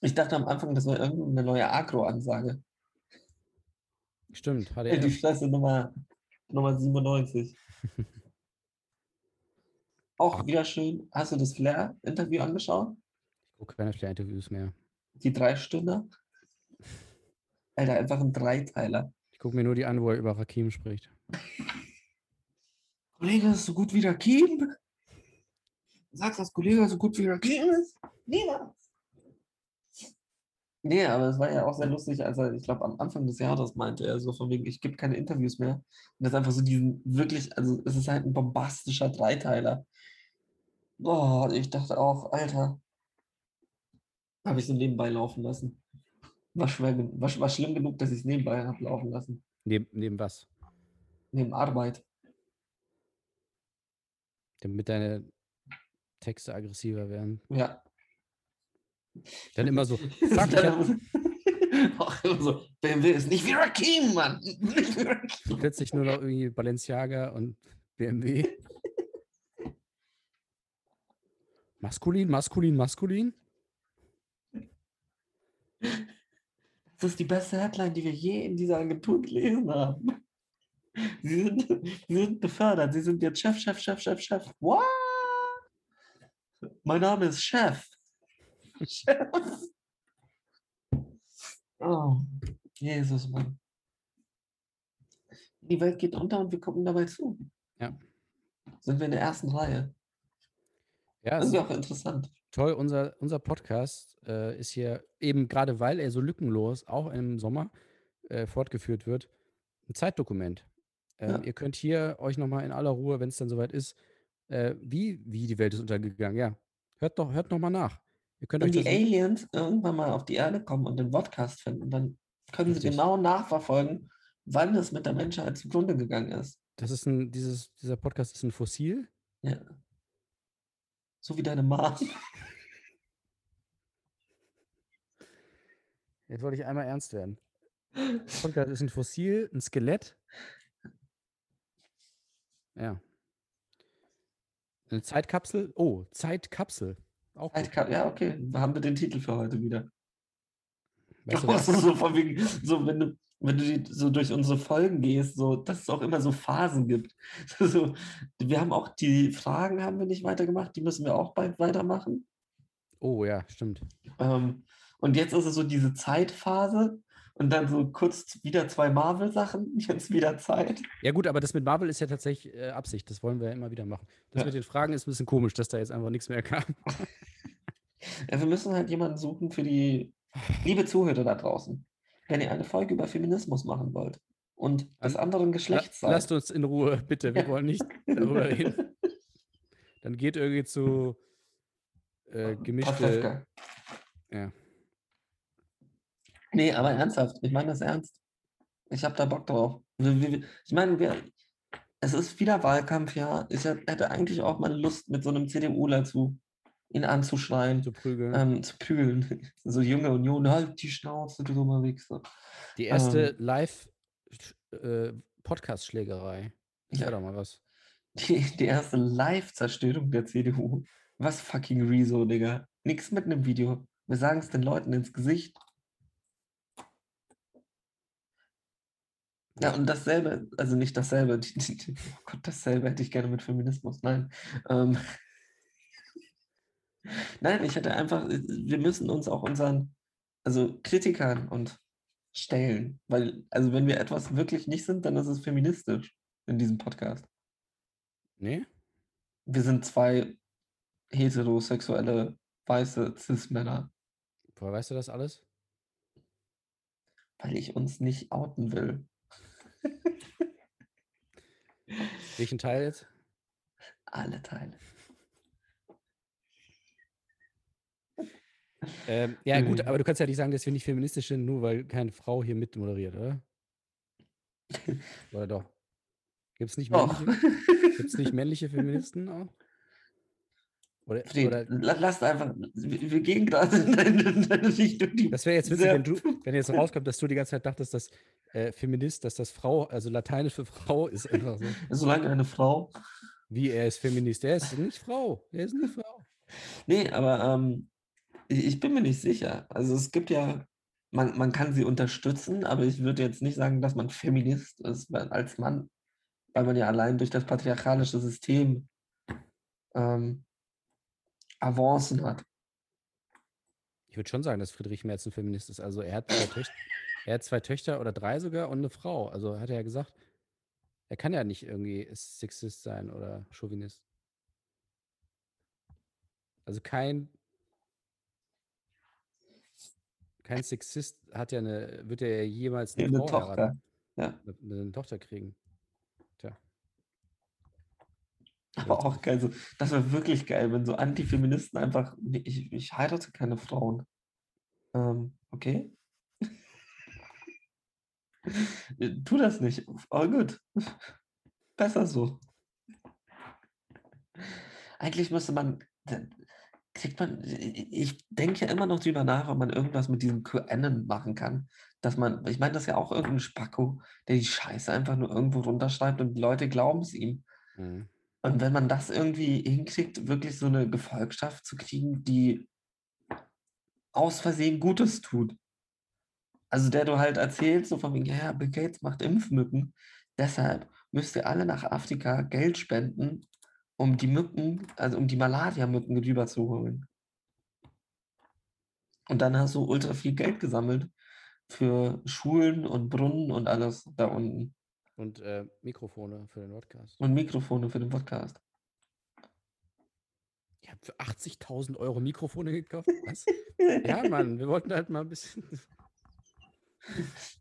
Ich dachte am Anfang, das war irgendeine neue Agro-Ansage. Stimmt, Halt die HDF. Fresse Nummer, Nummer 97. Auch wieder schön. Hast du das Flair-Interview angeschaut? Ich gucke keine Flair-Interviews mehr. Die drei Stunden? Alter, einfach ein Dreiteiler. Ich gucke mir nur die an, wo er über Rakim spricht. Kollege ist so gut wie Rakim? Du sagst, dass Kollege so gut wie Rakim ist? Niemals. Nee, aber es war ja auch sehr lustig, als er, ich glaube, am Anfang des Jahres meinte er so von wegen, ich gebe keine Interviews mehr. Und das ist einfach so diesen wirklich, also es ist halt ein bombastischer Dreiteiler. Boah, ich dachte auch, Alter, habe ich so nebenbei laufen lassen. War, schwer, war, war schlimm genug, dass ich es nebenbei habe laufen lassen. Neben, neben was? Neben Arbeit. Damit deine Texte aggressiver werden. Ja. Dann immer so, Fuck, auch immer so, BMW ist nicht wie Rakim, Mann. Nicht wie Rakim. plötzlich nur noch irgendwie Balenciaga und BMW. Maskulin, maskulin, maskulin? Das ist die beste Headline, die wir je in dieser Agentur gelesen haben. Sie sind, sie sind befördert. Sie sind jetzt Chef, Chef, Chef, Chef, Chef. What? Mein Name ist Chef. Oh, Jesus, Mann. Die Welt geht unter und wir gucken dabei zu. Ja. Sind wir in der ersten Reihe. Ja, Das ist ja auch interessant. toll. Unser, unser Podcast äh, ist hier eben gerade, weil er so lückenlos auch im Sommer äh, fortgeführt wird, ein Zeitdokument. Ähm, Ja. Ihr könnt hier euch nochmal in aller Ruhe, wenn es dann soweit ist, äh, wie, wie die Welt ist untergegangen. Ja, hört doch, hört noch mal nach. Wenn die Aliens irgendwann mal auf die Erde kommen und den Podcast finden, dann können sie Richtig. genau nachverfolgen, wann es mit der Menschheit zugrunde gegangen ist. Das ist ein, dieses, dieser Podcast ist ein Fossil. Ja. So wie deine Mom. Jetzt wollte ich einmal ernst werden. Der Podcast ist ein Fossil, ein Skelett. Ja. Eine Zeitkapsel. Oh, Zeitkapsel. Auch gut. Zeitka- Ja, okay. Da haben wir den Titel für heute wieder. Weißt du, so, so, von wegen, so, wenn du, wenn du die, so durch unsere Folgen gehst, so, dass es auch immer so Phasen gibt. So, wir haben auch die Fragen haben wir nicht weitergemacht, die müssen wir auch bald weitermachen. oh ja, stimmt. Ähm, und jetzt ist es so diese Zeitphase und dann so kurz wieder zwei Marvel-Sachen, jetzt wieder Zeit. Ja gut, aber das mit Marvel ist ja tatsächlich äh, Absicht. Das wollen wir ja immer wieder machen. Das Ja. mit den Fragen ist ein bisschen komisch, dass da jetzt einfach nichts mehr kam. Ja, wir müssen halt jemanden suchen für die liebe Zuhörer da draußen. Wenn ihr eine Folge über Feminismus machen wollt und des anderen Geschlechts seid. lasst uns in Ruhe, bitte. Wir Ja. wollen nicht darüber reden. Dann geht irgendwie zu äh, gemischte. Ja. Nee, aber ernsthaft, ich meine das ernst. Ich habe da Bock drauf. Ich meine, es ist wieder Wahlkampfjahr. Ich hab- hätte eigentlich auch mal Lust, mit so einem CDUler zu ihn anzuschreien, Zu prügeln. ähm, zu prügeln. So junge Union, halt die Schnauze, du dummer Wichser. Die erste ähm, Live-Podcast-Schlägerei. Das Ja. doch mal was. Die, die erste Live-Zerstörung der CDU. Was fucking Rezo, Digga. Nix mit einem Video. Wir sagen es den Leuten ins Gesicht. Ja, und dasselbe, also nicht dasselbe, oh Gott, dasselbe hätte ich gerne mit Feminismus, nein. Ähm, nein, ich hätte einfach, wir müssen uns auch unseren, also Kritikern und stellen, weil, also wenn wir etwas wirklich nicht sind, dann ist es feministisch in diesem Podcast. Nee? Wir sind zwei heterosexuelle, weiße Cis-Männer. Woher weißt du das alles? Weil ich uns nicht outen will. Welchen Teil jetzt? Alle Teile. Ähm, ja, gut, Mhm. aber du kannst ja nicht sagen, dass wir nicht feministisch sind, nur weil keine Frau hier mit moderiert, oder? Oder doch? Gibt es nicht, männliche- nicht männliche Feministen auch? Oder, Fred, oder la- lasst einfach, wir, wir gehen gerade in deine, Richtung. Die das wäre jetzt witzig, wenn du, wenn jetzt rauskommt, dass du die ganze Zeit dachtest, dass äh, Feminist, dass das Frau, also Lateinisch für Frau ist einfach so. Solange eine Frau. Wie er ist Feminist. Er ist nicht Frau. Er ist nicht Frau. Nee, aber ähm, ich, bin mir nicht sicher. Also es gibt ja, man, man kann sie unterstützen, aber ich würde jetzt nicht sagen, dass man Feminist ist als Mann, weil man ja allein durch das patriarchalische System ähm, Avancen hat. Ich würde schon sagen, dass Friedrich Merz ein Feminist ist. Also er hat zwei Töchter, er hat zwei Töchter oder drei sogar und eine Frau. Also hat er ja gesagt, er kann ja nicht irgendwie Sexist sein oder Chauvinist. Also kein kein Sexist hat ja eine, wird er ja jemals eine, Eine Frau Tochter. heiraten, Ja. eine, eine Tochter kriegen. Tja. Aber auch geil, so, das wäre wirklich geil, wenn so Antifeministen einfach, ich, ich heirate keine Frauen. Ähm, okay. tu das nicht. Oh gut. Besser so. Eigentlich müsste man, kriegt man, ich denke ja immer noch drüber nach, ob man irgendwas mit diesem QAnon machen kann. Dass man, ich meine, das ist ja auch irgendein Spacko, der die Scheiße einfach nur irgendwo runterschreibt und die Leute glauben es ihm. Mhm. Und wenn man das irgendwie hinkriegt, wirklich so eine Gefolgschaft zu kriegen, die aus Versehen Gutes tut. Also der du halt erzählst, so von wegen, ja, ja, Bill Gates macht Impfmücken. Deshalb müsst ihr alle nach Afrika Geld spenden, um die Mücken, also um die Malaria-Mücken rüberzuholen. Und dann hast du ultra viel Geld gesammelt für Schulen und Brunnen und alles da unten. Und äh, Mikrofone für den Podcast. Und Mikrofone für den Podcast. Ihr habt für 80.000 Euro Mikrofone gekauft? Was? ja, Mann, wir wollten halt mal ein bisschen.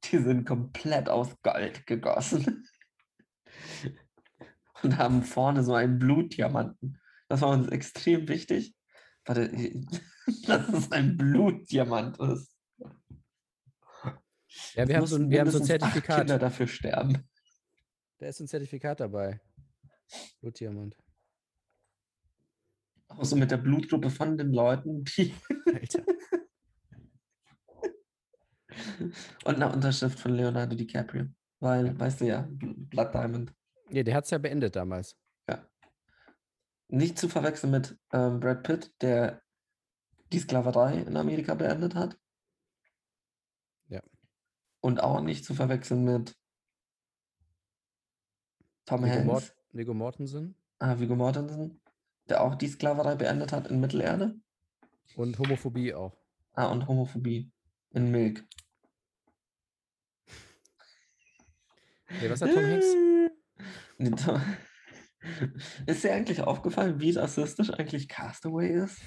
Die sind komplett aus Gold gegossen. Und haben vorne so einen Blutdiamanten. Das war uns extrem wichtig. Warte, dass es ein Blutdiamant ist. Ja, wir haben so wir haben so ein Zertifikat. Kinder dafür sterben. Da ist ein Zertifikat dabei. Blutdiamant. Auch so mit der Blutgruppe von den Leuten, die. Alter. Und eine Unterschrift von Leonardo DiCaprio. Weil, weißt du ja, Blood Diamond. Ja, der hat es ja beendet damals. Nicht zu verwechseln mit ähm, Brad Pitt, der die Sklaverei in Amerika beendet hat. Ja. Und auch nicht zu verwechseln mit Tom Hanks, Mort Viggo Mortensen ah, Viggo Mortensen, der auch die Sklaverei beendet hat in Mittelerde. und Homophobie auch. Ah, und Homophobie in Milk. Nee, was hat Tom Hanks? Ist dir eigentlich aufgefallen, wie rassistisch eigentlich Castaway ist?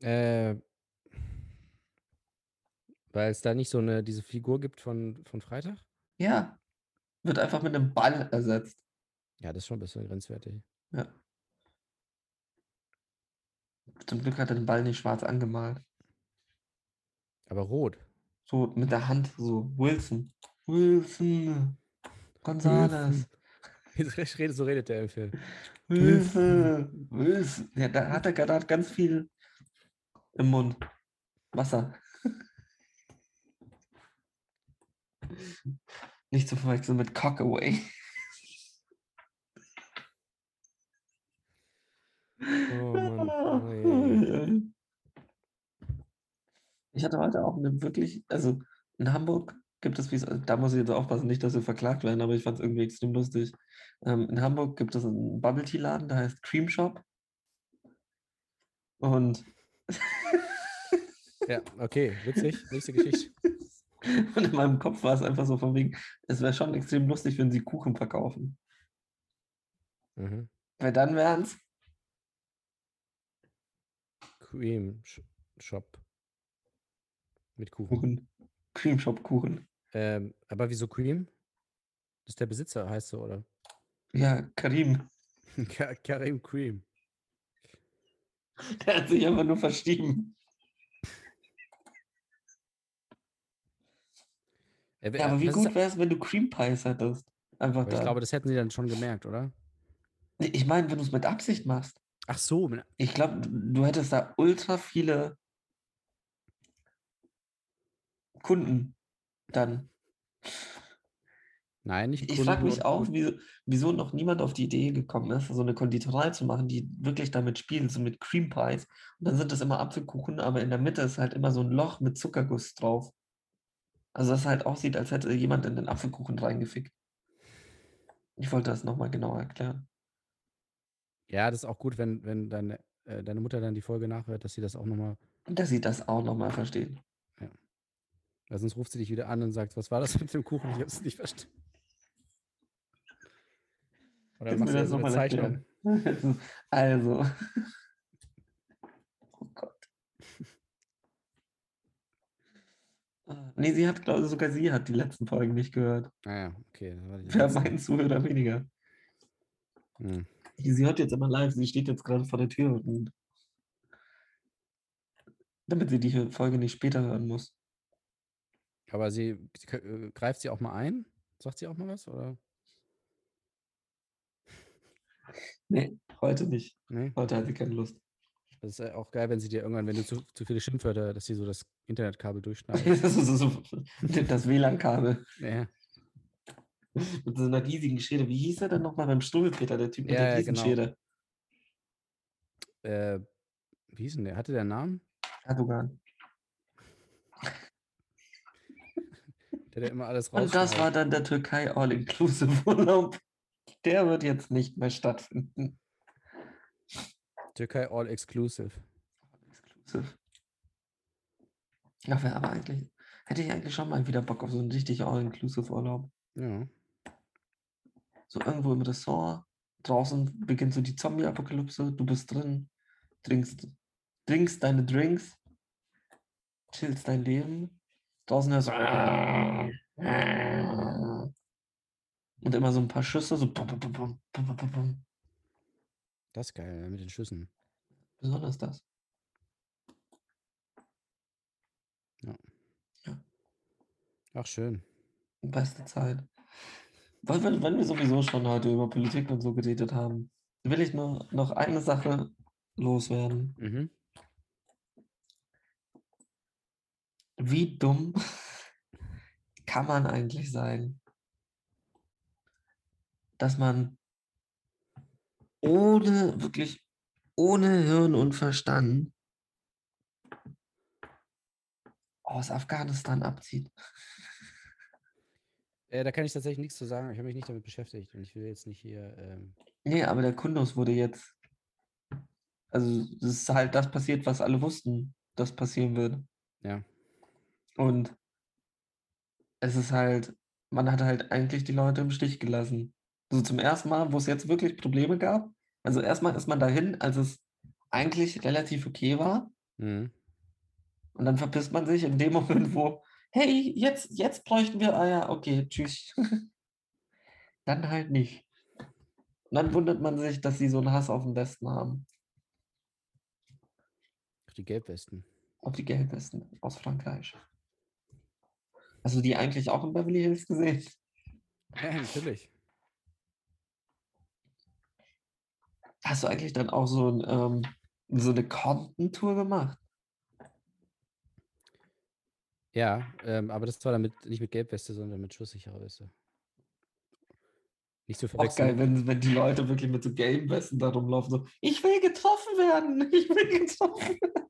Äh, weil es da nicht so eine, diese Figur gibt von, von Freitag? Ja. Wird einfach mit einem Ball ersetzt. Ja, das ist schon ein bisschen grenzwertig. Ja. Zum Glück hat er den Ball nicht schwarz angemalt. Aber rot. So mit der Hand, so Wilson. Wilson. Gonzales. Jetzt redet- So redet der im Film. Wilson. Wilson. Ja, da hat er gerade ganz viel im Mund. Wasser. Nicht zu verwechseln mit Cockaway. Oh Mann. Oh. Ich hatte heute auch eine wirklich, also in Hamburg gibt es, wie es, da muss ich jetzt aufpassen, nicht, dass wir verklagt werden, aber ich fand es irgendwie extrem lustig. Ähm, in Hamburg gibt es einen Bubble Tea Laden, der heißt Cream Shop. Und, Ja, okay, witzig. Nächste Geschichte. und in meinem Kopf war es einfach so von wegen, es wäre schon extrem lustig, wenn sie Kuchen verkaufen. Mhm. Weil dann wären es Cream Sh Shop. Mit Kuchen. Kuchen. Cream Shop Kuchen. Ähm, aber wieso Cream? Das ist der Besitzer, heißt so, oder? Ja, Karim. Ka- Karim Cream. Der hat sich einfach nur verschrieben. Ja, aber wie gut wäre es, wenn du Cream Pies hättest? Einfach aber ich da. glaube, das hätten sie dann schon gemerkt, oder? Ich meine, wenn du es mit Absicht machst. Ach so, Ich glaube, du hättest da ultra viele Kunden dann. nein, nicht Ich frage Kunden mich auch, wieso, wieso noch niemand auf die Idee gekommen ist, so eine Konditorei zu machen, die wirklich damit spielt, so mit Cream Pies. Und dann sind das immer Apfelkuchen, aber in der Mitte ist halt immer so ein Loch mit Zuckerguss drauf. Also das halt aussieht, als hätte jemand in den Apfelkuchen reingefickt. Ich wollte das nochmal genauer erklären. Ja, das ist auch gut, wenn, wenn deine, äh, deine Mutter dann die Folge nachhört, dass sie das auch nochmal, Dass sie das auch nochmal verstehen. Weil sonst ruft sie dich wieder an und sagt, was war das mit dem Kuchen? Ich habe es nicht verstanden. Oder Kannst machst du das so eine Zeichnung? erklären? Also. Oh Gott. Ah, Nee, sie hat, glaube ich, sogar sie hat die letzten Folgen nicht gehört. Naja, Ah okay. Wer meinen Zuhörer weniger? Hm. Sie hört jetzt immer live, sie steht jetzt gerade vor der Tür und damit sie die Folge nicht später hören muss. Aber sie, sie äh, greift sie auch mal ein? Sagt sie auch mal was? Oder? Nee, heute nicht. Nee? Heute hat sie keine Lust. Das ist äh, auch geil, wenn sie dir irgendwann, wenn du zu, zu viele Schimpfwörter, dass sie so das Internetkabel durchschneidet. Das ist so, das WLAN-Kabel ja, mit so einer riesigen Schere. Wie hieß er denn nochmal beim Struwelpeter, der Typ mit Ja, der Riesenschere? äh, wie hieß denn der? Hatte der einen Namen? Erdogan. Der, immer alles Und das war dann der Türkei All-Inclusive-Urlaub. Der wird jetzt nicht mehr stattfinden. Türkei All Exclusive. Exclusive. Ja, wäre aber eigentlich, hätte ich eigentlich schon mal wieder Bock auf so einen richtig All-Inclusive-Urlaub. Ja. So irgendwo im Ressort. Draußen beginnt so die Zombie-Apokalypse. Du bist drin, trinkst, trinkst deine Drinks, chillst dein Leben. Draußen hörst du. Und immer so ein paar Schüsse, so. Das ist geil, ja, mit den Schüssen. Besonders das. Ach, schön. Beste Zeit. Weil, wenn, wenn wir sowieso schon heute über Politik und so geredet haben, will ich nur noch eine Sache loswerden. Mhm. Wie dumm kann man eigentlich sein, dass man ohne, wirklich ohne Hirn und Verstand aus Afghanistan abzieht? Äh, da kann ich tatsächlich nichts zu sagen. Ich habe mich nicht damit beschäftigt und ich will jetzt nicht hier. Ähm, Nee, aber der Kundus wurde jetzt. Also, das ist halt das passiert, was alle wussten, dass passieren würde. ja. Und es ist halt, man hat halt eigentlich die Leute im Stich gelassen. So zum ersten Mal, wo es jetzt wirklich Probleme gab. Also erstmal ist man dahin, als es eigentlich relativ okay war. Mhm. Und dann verpisst man sich in dem Moment, wo, hey, jetzt, jetzt bräuchten wir Eier. Okay, tschüss. dann halt nicht. Und dann wundert man sich, dass sie so einen Hass auf den Westen haben. Auf die Gelbwesten. Auf die Gelbwesten aus Frankreich. Also die eigentlich auch in Beverly Hills gesehen? Ja, natürlich. Hast du eigentlich dann auch so, ein, ähm, so eine Compton-Tour gemacht? Ja, ähm, aber das war dann mit, nicht mit Gelbweste, sondern mit schusssicherer Weste. Nicht zu Auch verwechseln. geil, wenn, wenn die Leute wirklich mit so gelben Westen da rumlaufen, so, ich will getroffen werden, ich will getroffen werden.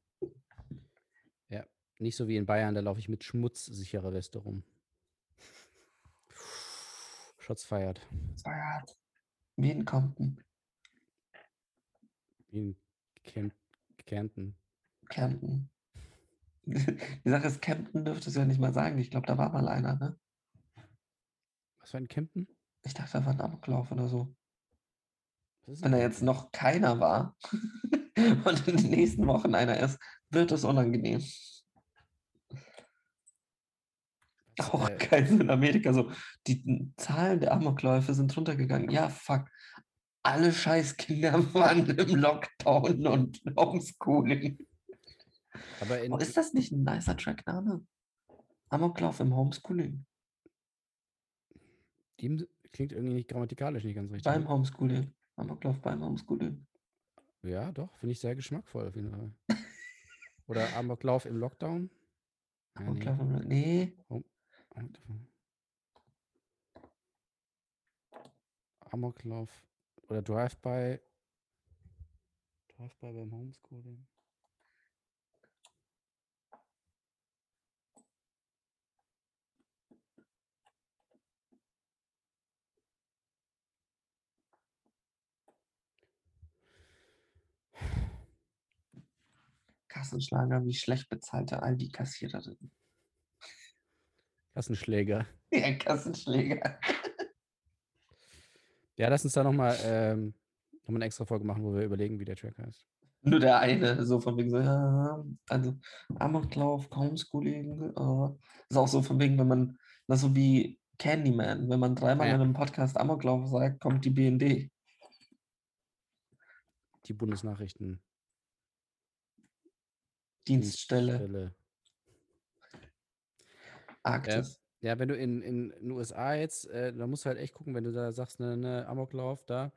Nicht so wie in Bayern, da laufe ich mit schmutzsicherer Weste rum. Shots feiert. Feiert. Wie in Compton, Wie in Kärnten. Camden. Die Sache ist, Camden dürfte es ja nicht mal sagen. Ich glaube, da war mal einer, ne? Was war in Kempten? Ich dachte, da war ein Amoklauf oder so. Wenn da jetzt noch keiner war und in den nächsten Wochen einer ist, wird es unangenehm. Auch äh, geil so in Amerika so. Die Zahlen der Amokläufe sind runtergegangen. Ja, fuck. Alle Scheißkinder waren im Lockdown und Homeschooling. aber Oh, ist das nicht ein nicer Trackname? Amoklauf im Homeschooling. dem klingt irgendwie nicht grammatikalisch nicht ganz richtig. Beim ne? Homeschooling. Amoklauf beim Homeschooling. Ja, doch, finde ich sehr geschmackvoll auf jeden Fall. Oder Amoklauf im Lockdown. Ja, nee. Amoklauf im Nee. Amoklauf oder Drive-by. Drive-by beim Homeschooling. Kassenschlager wie schlecht bezahlte Aldi-Kassiererin. Kassenschläger. Ja, Kassenschläger. Ja, lass uns da nochmal ähm, noch mal eine extra Folge machen, wo wir überlegen, wie der Track heißt. Nur der eine, so von wegen so, ja, also Amoklauf, Homeschooling, äh, ist auch so von wegen, wenn man, das ist so wie Candyman, wenn man dreimal Ja. in einem Podcast Amoklauf sagt, kommt die BND. Die Bundesnachrichten. Dienststelle, Stelle. Arktis. Ja, wenn du in, in den USA jetzt, äh, da musst du halt echt gucken, wenn du da sagst, ne, ne Amoklauf da,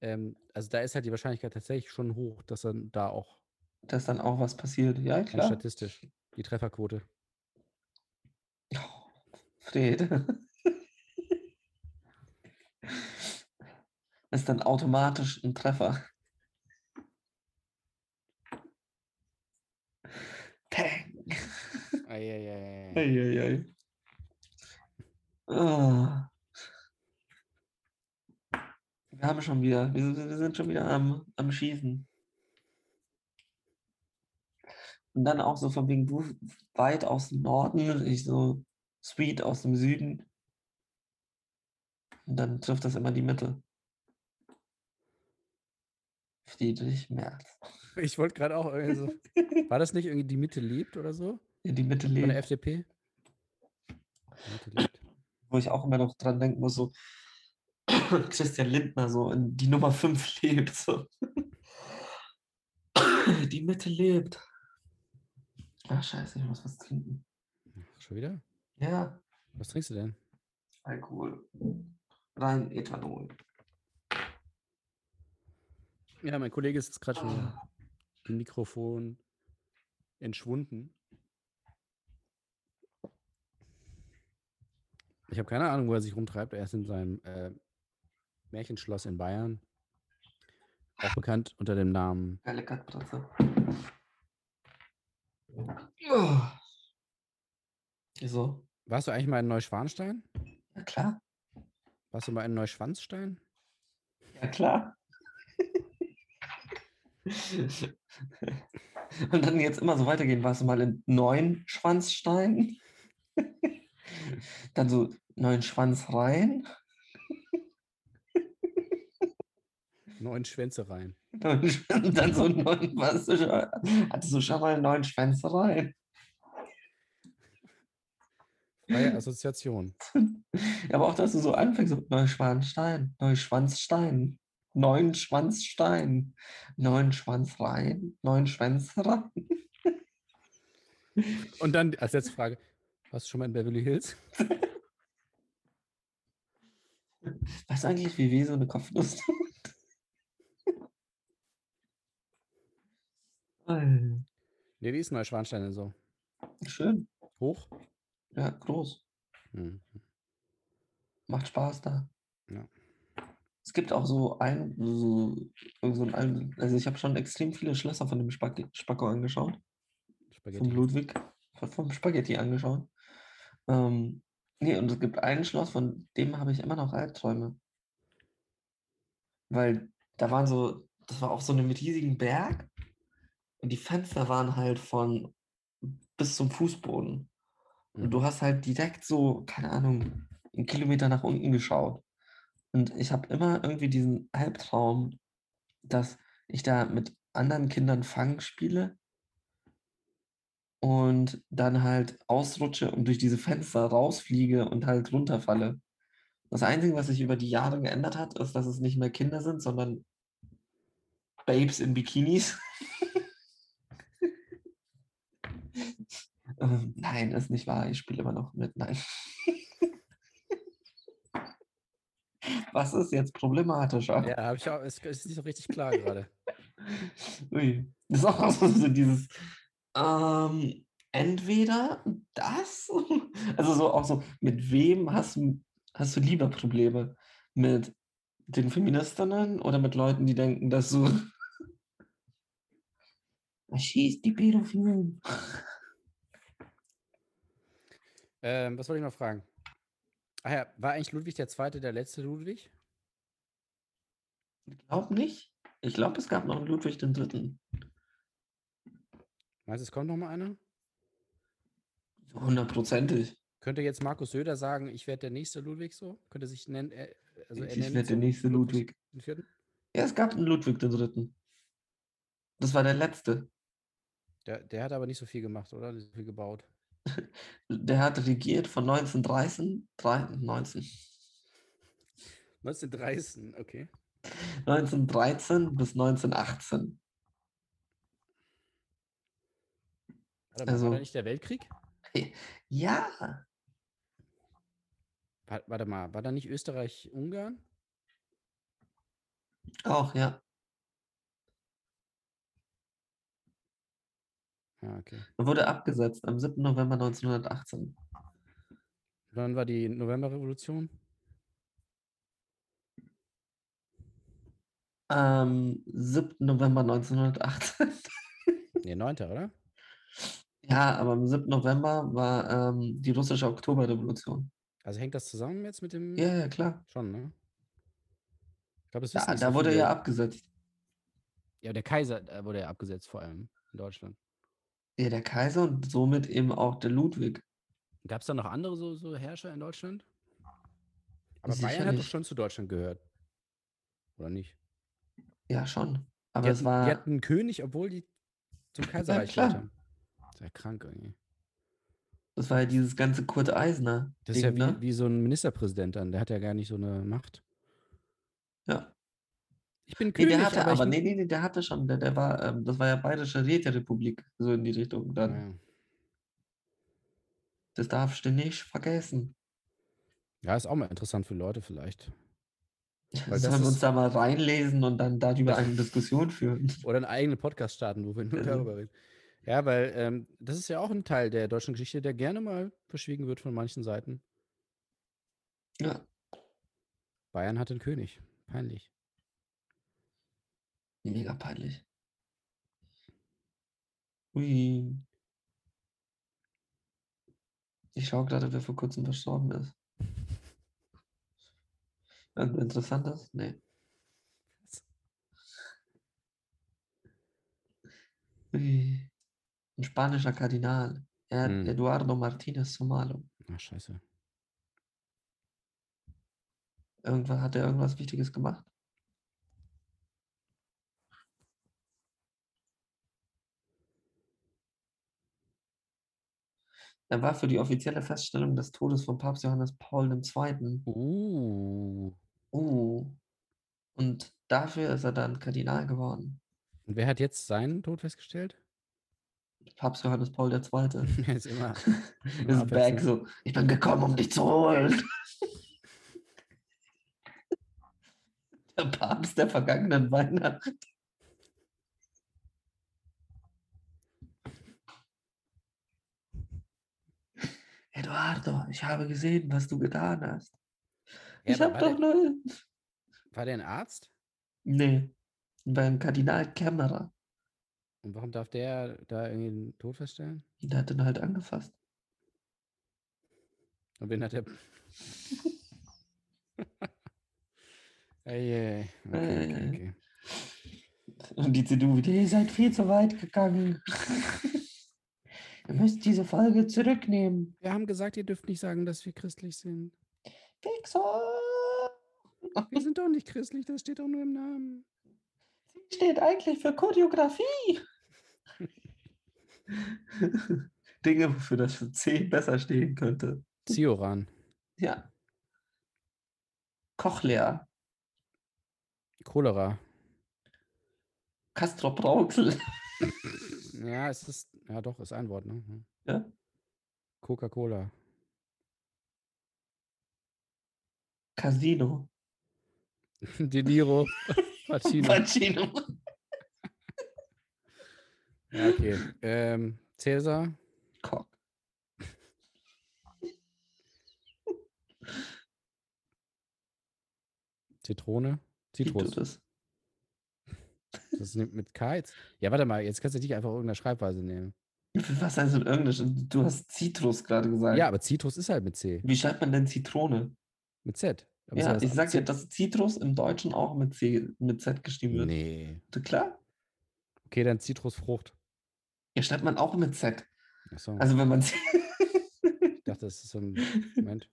ähm, also da ist halt die Wahrscheinlichkeit tatsächlich schon hoch, dass dann da auch Dass dann auch was passiert. Ja, klar. statistisch die Trefferquote. Oh, Fred. ist dann automatisch ein Treffer. Peng. Eieiei. Eieiei. Ah. Wir haben schon wieder, wir, wir sind schon wieder am, am Schießen. Und dann auch so von wegen du weit aus dem Norden, ich so sweet aus dem Süden. Und dann trifft das immer die Mitte. Friedrich Merz. Ich wollte gerade auch irgendwie so. War das nicht irgendwie die Mitte lebt oder so? In die Mitte Von der lebt. FDP? Die Mitte lebt. Wo ich auch immer noch dran denken muss, so Christian Lindner so in die Nummer 5 lebt. So. Die Mitte lebt. Ach scheiße, ich muss was trinken. Schon wieder? Ja, Was trinkst du denn? Alkohol. Rein Ethanol. Ja, mein Kollege ist jetzt gerade schon wieder im Mikrofon entschwunden. Ich habe keine Ahnung, wo er sich rumtreibt. Er ist in seinem äh, Märchenschloss in Bayern. Auch bekannt unter dem Namen. Geile Kackbratze. Oh. Wieso? Warst du eigentlich mal in Neuschwanstein? Ja klar. Warst du mal in Neuschwanstein? Ja klar. Und dann jetzt immer so weitergehen. Warst du mal in Neunschwanzstein? Dann so Neunschwanz rein. Neun Schwänze rein. Und dann so neun, schon, hattest du schon mal neun Schwänze rein? Freie Assoziation. Ja, aber auch, dass du so anfängst, so Neuschwanstein, Neuschwanzstein, Neunschwanzstein, Neunschwanz rein, Neunschwänze rein. Und dann als letzte Frage. Warst du schon mal in Beverly Hills? Weißt du eigentlich, wie weh so eine Kopfnuss tut? Nee, wie ist Neuschwanstein denn so? Schön. Hoch? Ja, groß. Hm. Macht Spaß da. Ja. Es gibt auch so ein, so, so ein, Al- also ich habe schon extrem viele Schlösser von dem Spag Spacko angeschaut, vom Spaghetti. Ludwig, von- vom Spaghetti angeschaut. Ähm, nee, und es gibt ein Schloss, von dem habe ich immer noch Albträume. Weil da waren so, das war auch so einem riesigen Berg und die Fenster waren halt von bis zum Fußboden. Und Mhm. du hast halt direkt so, keine Ahnung, einen Kilometer nach unten geschaut. Und ich habe immer irgendwie diesen Albtraum, dass ich da mit anderen Kindern Fang spiele und dann halt ausrutsche und durch diese Fenster rausfliege und halt runterfalle. Das Einzige, was sich über die Jahre geändert hat, ist, dass es nicht mehr Kinder sind, sondern Babes in Bikinis. ähm, nein, ist nicht wahr. Ich spiele immer noch mit. Nein. was ist jetzt problematischer? Ja, habe ich auch, es ist nicht so richtig klar gerade. Ui. Das ist auch so dieses, ähm, entweder das, also so auch so, mit wem hast du, hast du lieber Probleme? Mit den Feministinnen oder mit Leuten, die denken, dass du schießt die Pädophilen? Ähm, was wollte ich noch fragen? Ach ja, war eigentlich Ludwig der Zweite der letzte Ludwig? Ich glaube nicht. Ich glaube, es gab noch einen Ludwig den Dritten. Meinst du, es kommt noch mal einer? Hundertprozentig. Könnte jetzt Markus Söder sagen, ich werde der nächste Ludwig so? Könnte sich nennen, äh, also er Ich werde der nächste Ludwig. Den vierten? Ja, es gab einen Ludwig den Dritten. Das war der letzte. Der, der hat aber nicht so viel gemacht, oder? Nicht so viel gebaut. Der hat regiert von 1913, drei- 19, 1913, okay. 1913 bis 1918. Warte Also- war da nicht der Weltkrieg? Ja, Wa- Warte mal, war da nicht Österreich-Ungarn? auch, ja. Ja, okay. Er wurde abgesetzt am 7. November 1918. Wann war die Novemberrevolution? Am 7. November 1918. Ne, 9. oder? Ja, aber am 7. November war ähm, die russische Oktoberrevolution. Also hängt das zusammen jetzt mit dem. Ja, ja, klar. Schon, ne? Ich glaube, das wissen Da, nicht da so wurde er viele. ja abgesetzt. Ja, der Kaiser äh, wurde ja abgesetzt, vor allem in Deutschland. Ja, der Kaiser und somit eben auch der Ludwig. Gab es da noch andere so, so Herrscher in Deutschland? Aber Bayern hat doch schon zu Deutschland gehört. Oder nicht? Ja, schon. Aber die, es hatten, war. die hatten einen König, obwohl die zum Kaiserreich gehört klar. haben. Sehr krank irgendwie. Das war ja dieses ganze Kurt Eisner. Das ist ja wie, ne? wie so ein Ministerpräsident dann. Der hat ja gar nicht so eine Macht. Ja. Ich bin Nee, König, der hatte, aber, aber, nee, nee, nee, der hatte schon, der, der war, ähm, das war ja Bayerische Räterepublik, so in die Richtung dann. Ja. Das darfst du nicht vergessen. ja, ist auch mal interessant für Leute vielleicht. Weil Sollen wir uns da mal reinlesen und dann darüber eine Diskussion führen? Oder einen eigenen Podcast starten, wo wir nur Also- darüber reden. Ja, weil ähm, das ist ja auch ein Teil der deutschen Geschichte, der gerne mal verschwiegen wird von manchen Seiten. Ja, Bayern hat einen König. Peinlich. mega peinlich. Ui. Ich schaue gerade, wer vor kurzem verstorben ist. Interessantes? Nee. Ui. Ein spanischer Kardinal. Er, Hm. Eduardo Martínez Somalo. Ach, scheiße. Irgendwann hat er irgendwas Wichtiges gemacht? Er war für die offizielle Feststellung des Todes von Papst Johannes Paul II. Uh. Uh. Und dafür ist er dann Kardinal geworden. Und wer hat jetzt seinen Tod festgestellt? Papst Johannes Paul II. Ist immer. ist back so. Ich bin gekommen, um dich zu holen. Der Papst der vergangenen Weihnacht. Eduardo, ich habe gesehen, was du getan hast. Ja, ich habe doch nur. war der ein Arzt? Nee, beim Kardinal Kämmerer. Und warum darf der da irgendwie den Tod feststellen? Der hat ihn halt angefasst. Und wen hat er. Ey, ey, okay, okay, okay. Und die CDU wieder, ihr seid viel zu weit gegangen. Ihr müsst diese Folge zurücknehmen. Wir haben gesagt, ihr dürft nicht sagen, dass wir christlich sind. Pixar. Wir sind doch nicht christlich, das steht doch nur im Namen. Sie steht eigentlich für Choreografie. Dinge, wofür das für C besser stehen könnte. Zioran. Ja. Cochlea. Cholera. Castrop Rauxel. Ja, es ist, ja doch, ist ein Wort, ne? Hm. Ja. Coca-Cola. Casino. De Niro. Pacino. Pacino. Ja, okay. Ähm, Cäsar. Cock. Zitrone. Zitrus. Citrus. Das nimmt mit K jetzt. Ja, warte mal, jetzt kannst du nicht einfach irgendeine Schreibweise nehmen. Was heißt in Englisch? Du hast Citrus gerade gesagt. Ja, aber Zitrus ist halt mit C. Wie schreibt man denn Zitrone? Mit Z. Aber Ja, ich sag dir, dass Citrus im Deutschen auch mit C, mit Z geschrieben wird. Nee. Klar? Okay, dann Zitrusfrucht. Ja, schreibt man auch mit Z. Achso, Also wenn man ich dachte, das ist so ein Moment.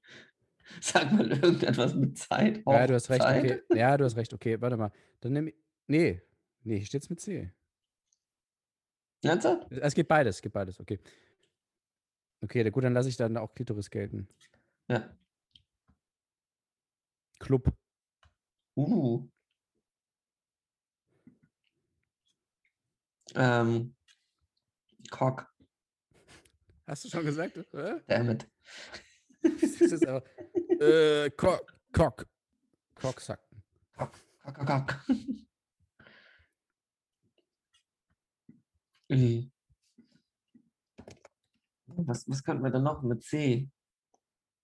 sag mal irgendetwas mit Zeit. Ja, du hast recht, Zeit. okay. Ja, du hast recht, okay, warte mal. Dann nimm. Nee. Nee, hier steht's mit C. Ernsthaft? Es geht beides, es geht beides, okay. Okay, gut, dann lasse ich dann auch Klitoris gelten. Ja. Club. Uh. Ähm. Cock. Hast du schon gesagt? Äh? Damit. Das ist aber, äh, Cock. Cock. Cocksacken. Cock, cock, cock. Ui. Was, was könnten wir denn noch mit C?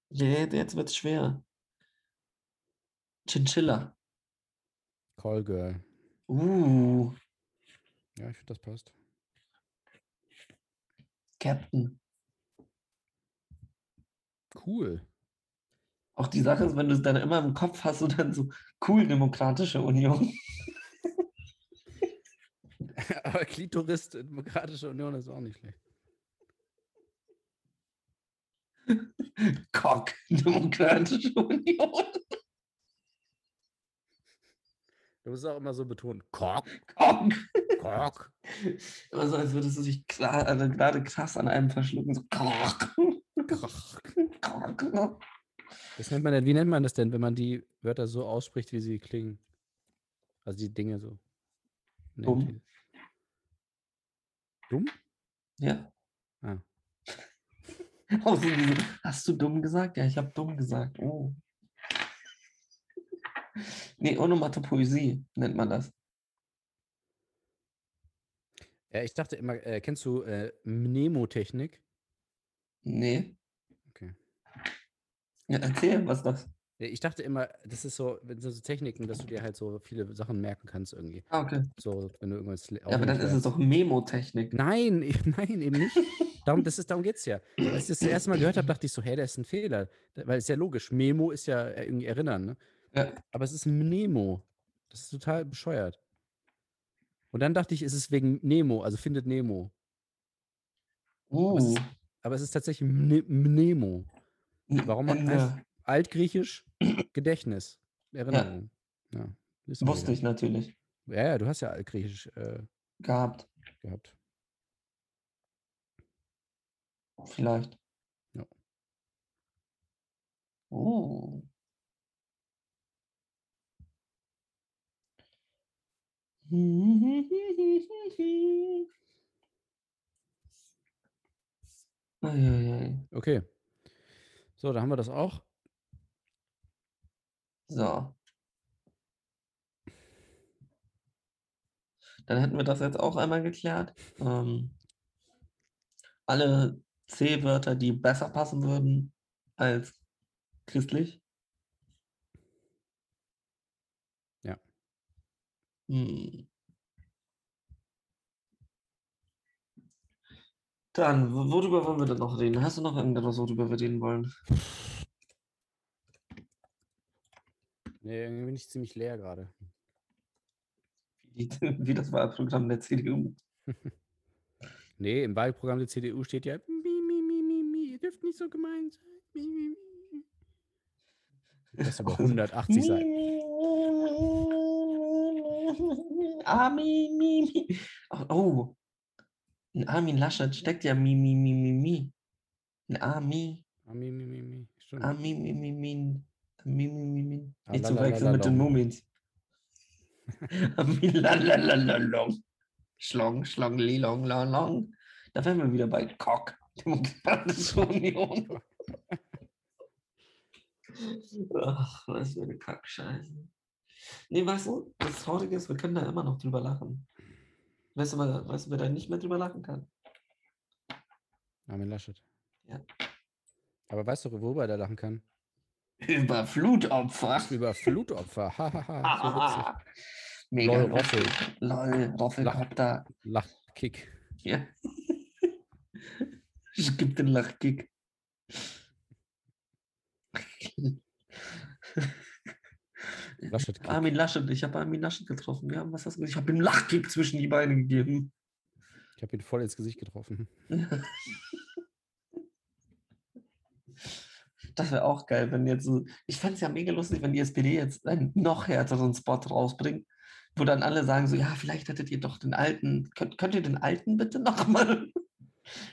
Je- Jetzt wird's schwer. Chinchilla. Callgirl. Uh, Ja, ich finde, das passt. Captain. Cool. Auch die Sache ist, wenn du es dann immer im Kopf hast und dann so cool Demokratische Union. aber Klitoris, Demokratische Union ist auch nicht schlecht. Cock, Demokratische Union. Du musst auch immer so betonen. Cock. Cock. Cock. Immer so, als würdest du dich also gerade krass an einem verschlucken. So Cock. Cock. Cock. Das nennt man denn, wie nennt man das denn, wenn man die Wörter so ausspricht, wie sie klingen? Also die Dinge so. Dumm. Dumm? Ja. Ah. Hast du dumm gesagt? Ja, ich habe dumm gesagt. Oh. Nee, Onomatopoesie nennt man das. Ja, ich dachte immer, äh, kennst du äh, Mnemotechnik? Nee. Okay. Ja, erzähl, was ist das? Ich dachte immer, das ist so, wenn so so Techniken, dass du dir halt so viele Sachen merken kannst irgendwie. Ah, okay. So, wenn du irgendwas Ja, aber dann ist es doch Memotechnik. Nein, nein, eben nicht. Darum, das ist, darum geht es ja. Als ich das, das erste Mal gehört habe, dachte ich so, hey, das ist ein Fehler. Weil es ist ja logisch. Memo ist ja äh, irgendwie erinnern, ne? Ja. Aber es ist ein Mnemo. Das ist total bescheuert. Und dann dachte ich, es ist wegen Nemo, also findet Nemo. Aber es Uh. ist, aber es ist tatsächlich Mne- Mnemo. Warum N- heißt N- Altgriechisch Gedächtnis, Erinnerung. Ja. wir Wusste ja. ich natürlich. Ja, ja, du hast ja Altgriechisch äh, Gehabt. gehabt. Vielleicht. Ja. Oh. Okay. So, da haben wir das auch. So. Dann hätten wir das jetzt auch einmal geklärt. Ähm, alle C-Wörter, die besser passen würden als christlich. Ja. Hm. Dann, wo- worüber wollen wir denn noch reden? Hast du noch irgendetwas, worüber wir reden wollen? Nee, irgendwie bin ich ziemlich leer gerade. Wie, wie das Wahlprogramm der CDU. Nee, im Wahlprogramm der CDU steht ja, mi, mi, mi, mi, mi, ihr dürft nicht so gemein sein. Mi, mi, mi. Das ist über 180 Seiten. Ah, mi, mi, Oh, Ein Armin Laschet steckt ja Mi, Mi, Mi, Mi, Mi. Ein Ami, Ah, mi, mi, mi. Stimmt. Ami, Mi, Mi, Mi. Mi, Mi, Mi, Mi. Ah, Nicht la, zu la, la, wechseln la, mit den. Mumins. Ami, la, la, la, la, long. Schlong, schlong, li, long, long, long. Da wären wir wieder bei Cock, Demokratische Union. Ach, was für eine Kackscheiße. Nee, weißt du, das Traurige ist, wir können da immer noch drüber lachen. Weißt du, wer- weißt du, wer da nicht mehr drüber lachen kann? Armin Laschet. Ja. Aber weißt du, worüber der lachen kann? Über Flutopfer. Über Flutopfer. Hahaha. Mega Lol, Roffel. Lol, Roffelkopter. Lachkick. Ja. Ich geb den Lachkick. Laschet. Armin Laschet, ich habe Armin Laschet getroffen. Ja, was hast du? Ich habe ihm einen Lachkick zwischen die Beine gegeben. Ich habe ihn voll ins Gesicht getroffen. Das wäre auch geil, wenn jetzt so. Ich fände es ja mega lustig, wenn die SPD jetzt einen noch härteren Spot rausbringt, wo dann alle sagen so, ja, vielleicht hättet ihr doch den alten, könnt, könnt ihr den alten bitte nochmal?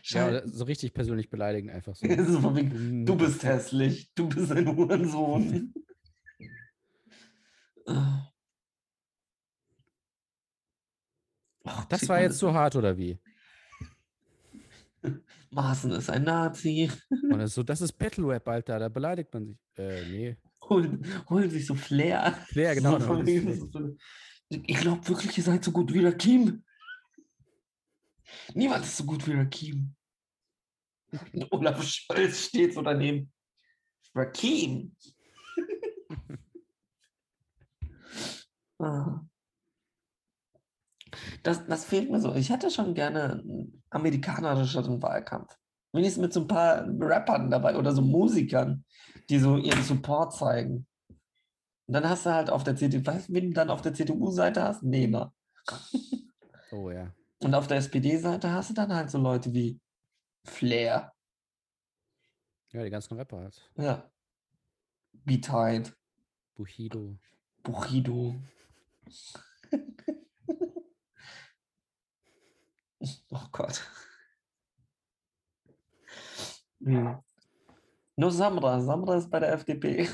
Ja, so richtig persönlich beleidigen einfach so. wegen, du bist hässlich, du bist ein Hurensohn. Ah. Ach, Das sieht war jetzt so hart, oder wie? Maaßen ist ein Nazi. Und das ist so, das ist Battle Rap, Alter, da beleidigt man sich. Äh, nee. Holen, holen sich so Flair. Flair, genau, So so- ich glaube wirklich, ihr seid so gut wie Rakim. Niemand ist so gut wie Rakim. Olaf Scholz steht so daneben. Rakim. Das, das fehlt mir so. Ich hätte schon gerne einen amerikanischeren Wahlkampf. Wenigstens mit so ein paar Rappern dabei oder so Musikern, die so ihren Support zeigen. Und dann hast du halt auf der CDU, weißt du, wen du dann auf der CDU-Seite hast? Nehmer. Oh ja. Und auf der SPD-Seite hast du dann halt so Leute wie Flair. Ja, die ganzen Rapper halt. Ja. B-Tide, Bushido. Buchido. oh Gott. Hm. Nur Samra. Samra ist bei der FDP.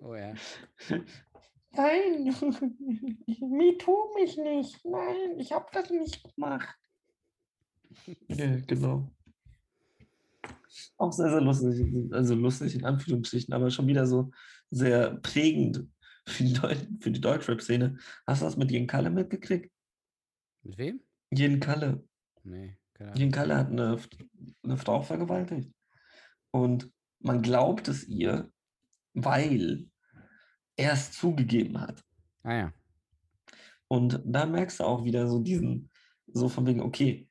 Oh ja. Nein, me too mich nicht. Nein, ich habe das nicht gemacht. Ja, genau. Auch sehr, sehr lustig. Also lustig in Anführungsstrichen, aber schon wieder so sehr prägend für die, Deu für die Deutschrap-Szene. Hast du das mit Jen Kalle mitgekriegt? Mit wem? Jen Kalle. Nee, keine. Jen Kalle hat eine, eine Frau vergewaltigt. Und man glaubt es ihr, weil er es zugegeben hat. Ah ja. Und da merkst du auch wieder so diesen, so von wegen, okay,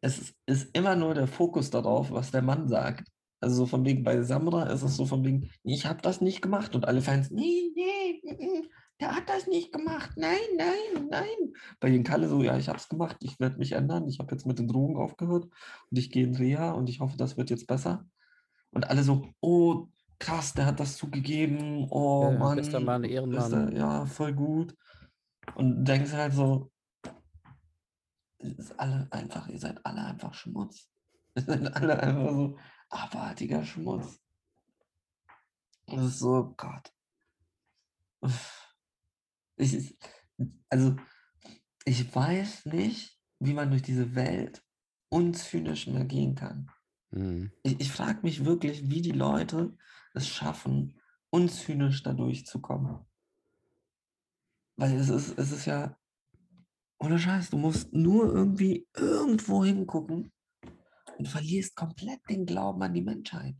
es ist immer nur der Fokus darauf, was der Mann sagt. Also so von wegen, bei Samra ist es so von wegen, ich habe das nicht gemacht. Und alle Fans, nee, nee, mm, mm, der hat das nicht gemacht. Nein, nein, nein. Bei den Kalle so, ja, ich habe es gemacht, ich werde mich ändern. Ich habe jetzt mit den Drogen aufgehört und ich gehe in Reha und ich hoffe, das wird jetzt besser. Und alle so, oh, krass, der hat das zugegeben. Oh Ja, Mann. bester Mann, Ehrenmann. bester- ja, voll gut. Und denkst halt so, es ist alle einfach, ihr seid alle einfach Schmutz. Ihr seid alle einfach so abartiger Schmutz. Das ist so, Gott. Uff. Ich, ich- also, ich weiß nicht, wie man durch diese Welt unzynisch mehr gehen kann. Mhm. Ich, ich frage mich wirklich, wie die Leute es schaffen, unzynisch da durchzukommen. Weil es ist, es ist ja, ohne Scheiß, du musst nur irgendwie irgendwo hingucken und verlierst komplett den Glauben an die Menschheit.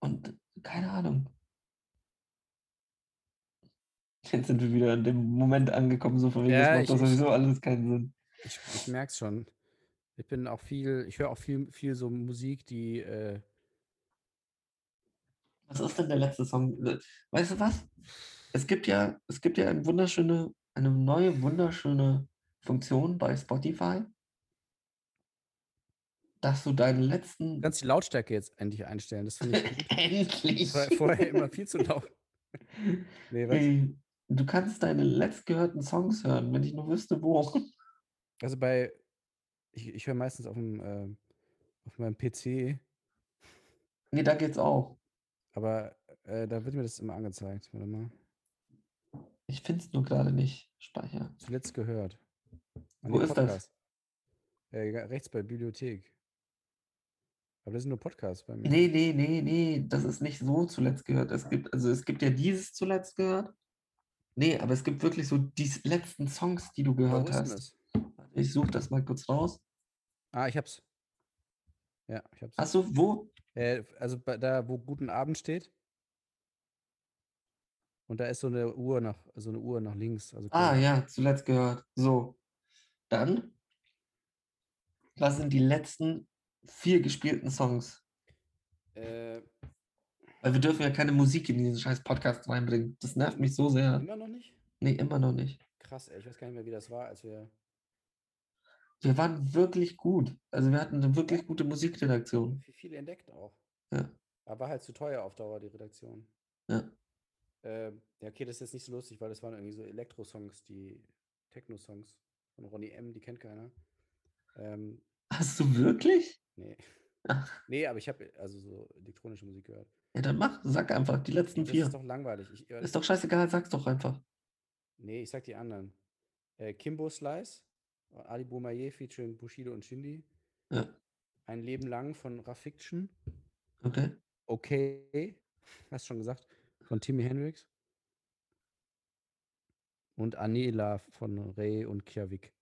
Und keine Ahnung. Jetzt sind wir wieder in dem Moment angekommen, so von wegen, Ja, das macht ich- doch sowieso alles keinen Sinn. Ich, ich merke es schon. Ich bin auch viel, ich höre auch viel, viel so Musik, die, äh, Was ist denn der letzte Song? Weißt du was? Es gibt ja, es gibt ja eine wunderschöne, eine neue wunderschöne Funktion bei Spotify, dass du deinen letzten du kannst die Lautstärke jetzt endlich einstellen. Das finde ich endlich Das war vorher immer viel zu laut. Nee, was? Du kannst deine letztgehörten Songs hören, wenn ich nur wüsste, wo. Also bei, ich, ich höre meistens auf dem, äh, auf meinem PC, Nee, da geht's auch. aber äh, da wird mir das immer angezeigt. Warte mal. Ich finde es nur gerade nicht. Speicher. Zuletzt gehört. An Wo ist das? Äh, rechts bei Bibliothek. Aber das sind nur Podcasts bei mir. Nee, nee, nee, nee, das ist nicht so zuletzt gehört. Es gibt, also es gibt ja dieses zuletzt gehört. Nee, aber es gibt wirklich so die letzten Songs, die du wo gehört denn hast. Ich suche das mal kurz raus. Ah, ich hab's. Ja, ich hab's. Achso, wo? Äh, also bei, da, wo Guten Abend steht. Und da ist so eine Uhr nach, so eine Uhr nach links. Also Ah, ja, zuletzt gehört. So. Dann. Was sind die letzten vier gespielten Songs? Äh, Weil wir dürfen ja keine Musik in diesen scheiß Podcast reinbringen. Das nervt mich so sehr. immer noch nicht? Nee, immer noch nicht. Krass, ey, ich weiß gar nicht mehr, wie das war, als wir. Wir waren wirklich gut. Also wir hatten eine wirklich gute Musikredaktion. Viel, viel entdeckt auch. Ja. Aber war halt zu teuer auf Dauer, die Redaktion. Ja. Äh, ja, okay, das ist jetzt nicht so lustig, weil das waren irgendwie so Elektro-Songs, die Techno-Songs von Ronny M., die kennt keiner. Ähm, Hast du wirklich? Nee. Ach. Nee, aber ich habe also so elektronische Musik gehört. Ja, dann mach, sag einfach die letzten Das vier. ist doch langweilig. Ich, äh, Ist doch scheißegal, sag's doch einfach. nee, ich sag die anderen. Äh, Kimbo Slice, Ali Boumaier featuring Bushido und Shindy. Ja, Ein Leben lang von Rafiction. okay. Okay, hast schon gesagt, von Timmy Hendrix. Und Anela von Ray und Kjavik.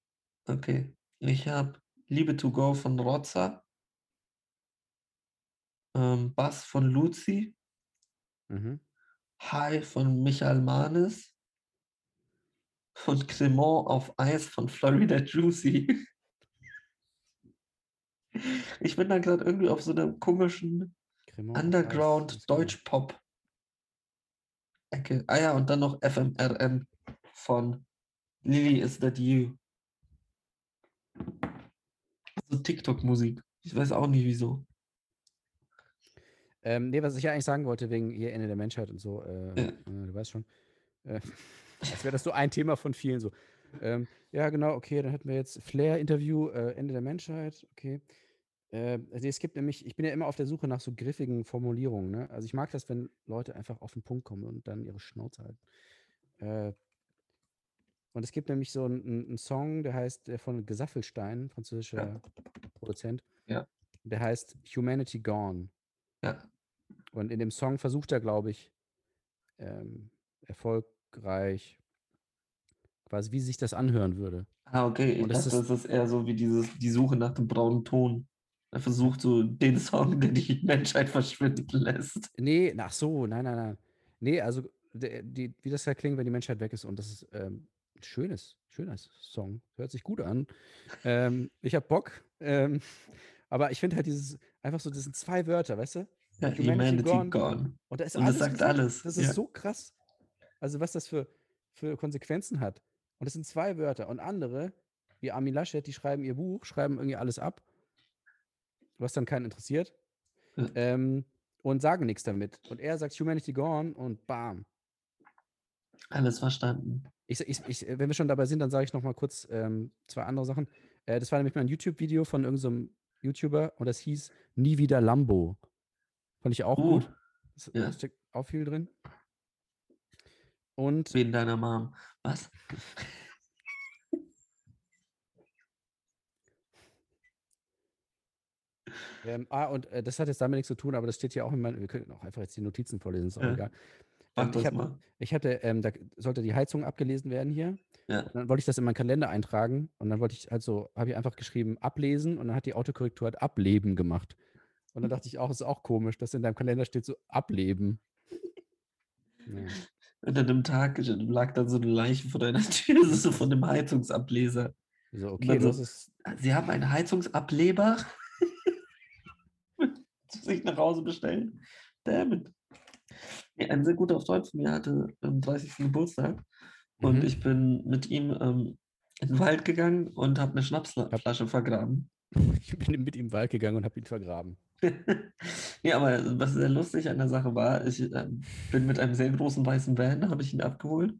Okay. Ich habe Liebe to Go von Rozza. Ähm, Bass von Luzi. Mhm. High von Michael Manes. Und Cremant auf Eis von Florida Juicy. Ich bin da gerade irgendwie auf so einem komischen Cremant auf Eis, Underground das kenn ich. Deutschpop Ecke. Ah ja, und dann noch FMRM von Lily is that you. So TikTok-Musik. Ich weiß auch nicht wieso. Ähm, nee, was ich ja eigentlich sagen wollte, wegen hier Ende der Menschheit und so, äh, Ja. äh, du weißt schon. Äh, als wäre das so ein Thema von vielen so. Ähm, ja, genau, okay, dann hätten wir jetzt Flair-Interview, äh, Ende der Menschheit, okay. Äh, also es gibt nämlich, ich bin ja immer auf der Suche nach so griffigen Formulierungen, ne? Also ich mag das, wenn Leute einfach auf den Punkt kommen und dann ihre Schnauze halten. Äh, und es gibt nämlich so einen, einen Song, der heißt der von Gesaffelstein, französischer Produzent. Ja. Der heißt Humanity Gone. Ja. Und in dem Song versucht er, glaube ich, ähm, erfolgreich, quasi wie sich das anhören würde. Ah, okay. Ich Und das dachte, ist- das ist eher so wie dieses, die Suche nach dem braunen Ton. Er versucht so den Song, der die Menschheit verschwinden lässt. Nee, ach so, nein, nein, nein. Nee, also der, die, wie das halt klingt, wenn die Menschheit weg ist. Und das ist ähm, ein schönes, schönes Song. Hört sich gut an. Ähm, ich hab Bock. Ähm, aber ich finde halt dieses, einfach so, das sind zwei Wörter, weißt du? Ja, Humanity Humanity gone. gone. Und da ist Und das alles sagt gesagt. alles, Das ist ja. so krass. Also was das für, für Konsequenzen hat. Und das sind zwei Wörter. Und andere, wie Armin Laschet, die schreiben ihr Buch, schreiben irgendwie alles ab, was dann keinen interessiert. Ja. Ähm, und sagen nichts damit. Und er sagt Humanity Gone und bam. Alles verstanden. Ich, ich, ich, wenn wir schon dabei sind, dann sage ich noch mal kurz ähm, zwei andere Sachen. Äh, das war nämlich mal ein YouTube-Video von irgendeinem YouTuber und das hieß Nie wieder Lambo. Fand ich auch Uh, gut. Es ja. steckt auch viel drin. Und Wegen deiner Mom. Was? Ähm, ah, und äh, das hat jetzt damit nichts zu tun, aber das steht ja auch in meinen. Wir können auch einfach jetzt die Notizen vorlesen, ist auch Ja. egal. Ähm, ich, hab, ich hatte, ähm, da sollte die Heizung abgelesen werden hier. Ja. Dann wollte ich das in meinen Kalender eintragen und dann wollte ich also, habe ich einfach geschrieben, ablesen und dann hat die Autokorrektur halt ableben gemacht. Und dann dachte ich auch, es ist auch komisch, dass in deinem Kalender steht so ableben. Ja. Und an dem Tag lag dann so eine Leiche vor deiner Tür, das ist so von dem Heizungsableser. So, Und okay, du so, hast es. Sie haben einen Heizungsableber? Zu sich nach Hause bestellen? Damn it. Ja, ein sehr guter Freund von mir hatte am 30. Geburtstag und Mhm. ich bin mit ihm ähm, in den Wald gegangen und habe eine Schnapsflasche vergraben. Ich bin mit ihm im Wald gegangen und habe ihn vergraben. ja, aber was sehr lustig an der Sache war, ich ähm, bin mit einem sehr großen weißen Van, habe ich ihn abgeholt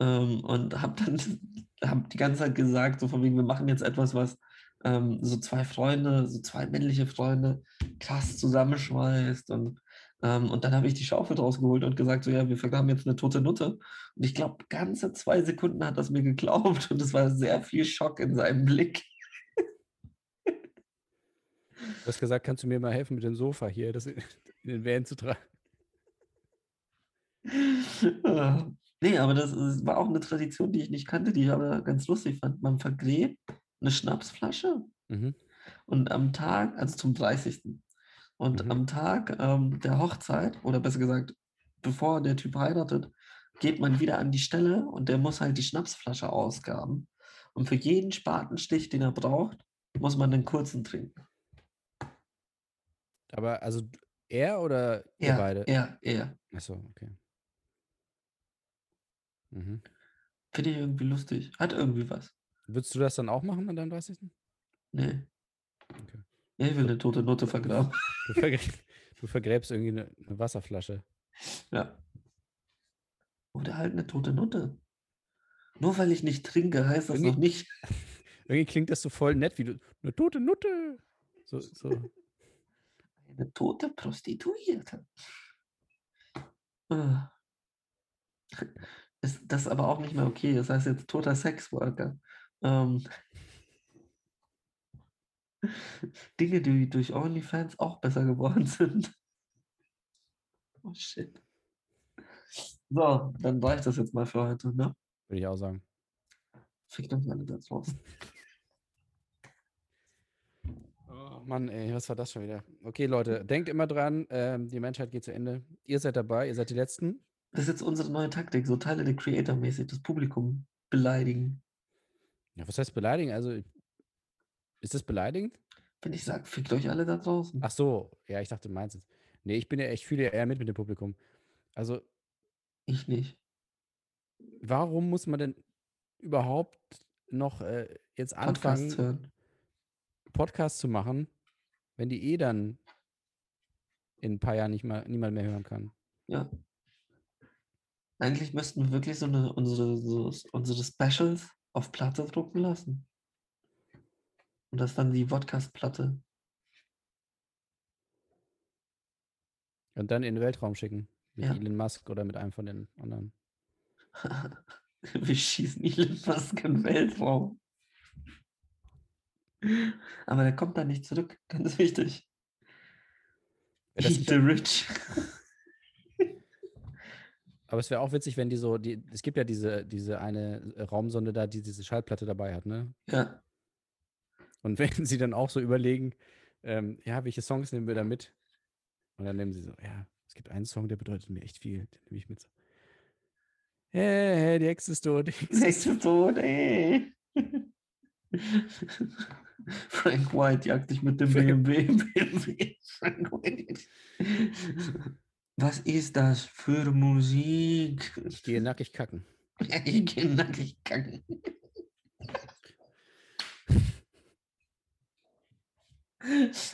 ähm, und habe dann hab die ganze Zeit gesagt, so von wegen, wir machen jetzt etwas, was ähm, so zwei Freunde, so zwei männliche Freunde krass zusammenschweißt und ähm, und dann habe ich die Schaufel draus geholt und gesagt, so ja, wir vergraben jetzt eine tote Nutte. Und ich glaube, ganze zwei Sekunden hat das mir geglaubt und es war sehr viel Schock in seinem Blick. Du hast gesagt, kannst du mir mal helfen mit dem Sofa hier, das in den Van zu tragen? Nee, aber das war auch eine Tradition, die ich nicht kannte, die ich aber ganz lustig fand. Man vergräbt eine Schnapsflasche Mhm. und am Tag, also zum 30. Und Mhm. am Tag ähm, der Hochzeit, oder besser gesagt, bevor der Typ heiratet, geht man wieder an die Stelle und der muss halt die Schnapsflasche ausgaben. Und für jeden Spatenstich, den er braucht, muss man einen kurzen trinken. Aber also er oder ihr Er, beide? er, er. Achso, okay. Mhm. Finde ich irgendwie lustig. Hat irgendwie was. Würdest du das dann auch machen an deinem 30.? Nee. Okay. Ja, ich will eine tote Nutte vergraben. Du, vergrä du vergräbst irgendwie eine, eine Wasserflasche. Ja. Oder halt eine tote Nutte. Nur weil ich nicht trinke, heißt das Irgendwie- noch nicht. Irgendwie klingt das so voll nett, wie du. Eine tote Nutte. So, so. Eine tote Prostituierte. Ah. Ist das ist aber auch nicht mehr okay. Das heißt jetzt toter Sexworker. Ähm, Dinge, die durch OnlyFans auch besser geworden sind. Oh shit. So, dann reicht das jetzt mal für heute, ne? Würde ich auch sagen. Fickt euch alle da draußen. Oh Mann, ey, was war das schon wieder? Okay, Leute, denkt immer dran, ähm, die Menschheit geht zu Ende. Ihr seid dabei, ihr seid die Letzten. Das ist jetzt unsere neue Taktik, so Teile der Creator-mäßig, das Publikum beleidigen. Ja, was heißt beleidigen? Also, ist das beleidigend? Wenn ich sage, fickt euch alle da draußen. Ach so, ja, ich dachte, du meinst es. Nee, ich bin ja, ich fühle ja eher mit mit dem Publikum. Also, Ich nicht. warum muss man denn überhaupt noch äh, jetzt Podcasts anfangen, hören. Podcasts zu machen, wenn die eh dann in ein paar Jahren nicht mal niemand mehr hören kann? Ja. Eigentlich müssten wir wirklich so eine, unsere, so, unsere Specials auf Platte drucken lassen. Und das dann die Podcast-Platte. Und dann in den Weltraum schicken. Mit Ja. Elon Musk oder mit einem von den anderen. wir schießen Elon Musk in den Weltraum. Aber der kommt dann nicht zurück. Ganz wichtig. Ja, das Eat ist the rich. Aber es wäre auch witzig, wenn die so, die, es gibt ja diese, diese eine äh, Raumsonde da, die diese Schallplatte dabei hat, ne? Ja. Und wenn sie dann auch so überlegen, ähm, ja, welche Songs nehmen wir da mit? Und dann nehmen sie so, ja, es gibt einen Song, der bedeutet mir echt viel, den nehme ich mit. So. Hey, hey, die Hexe ist tot. Die Hexe ist Tod, ey. Frank White jagt dich mit dem BMW. BMW. Frank White. Was ist das für Musik? Ich gehe nackig kacken. Ich gehe nackig kacken.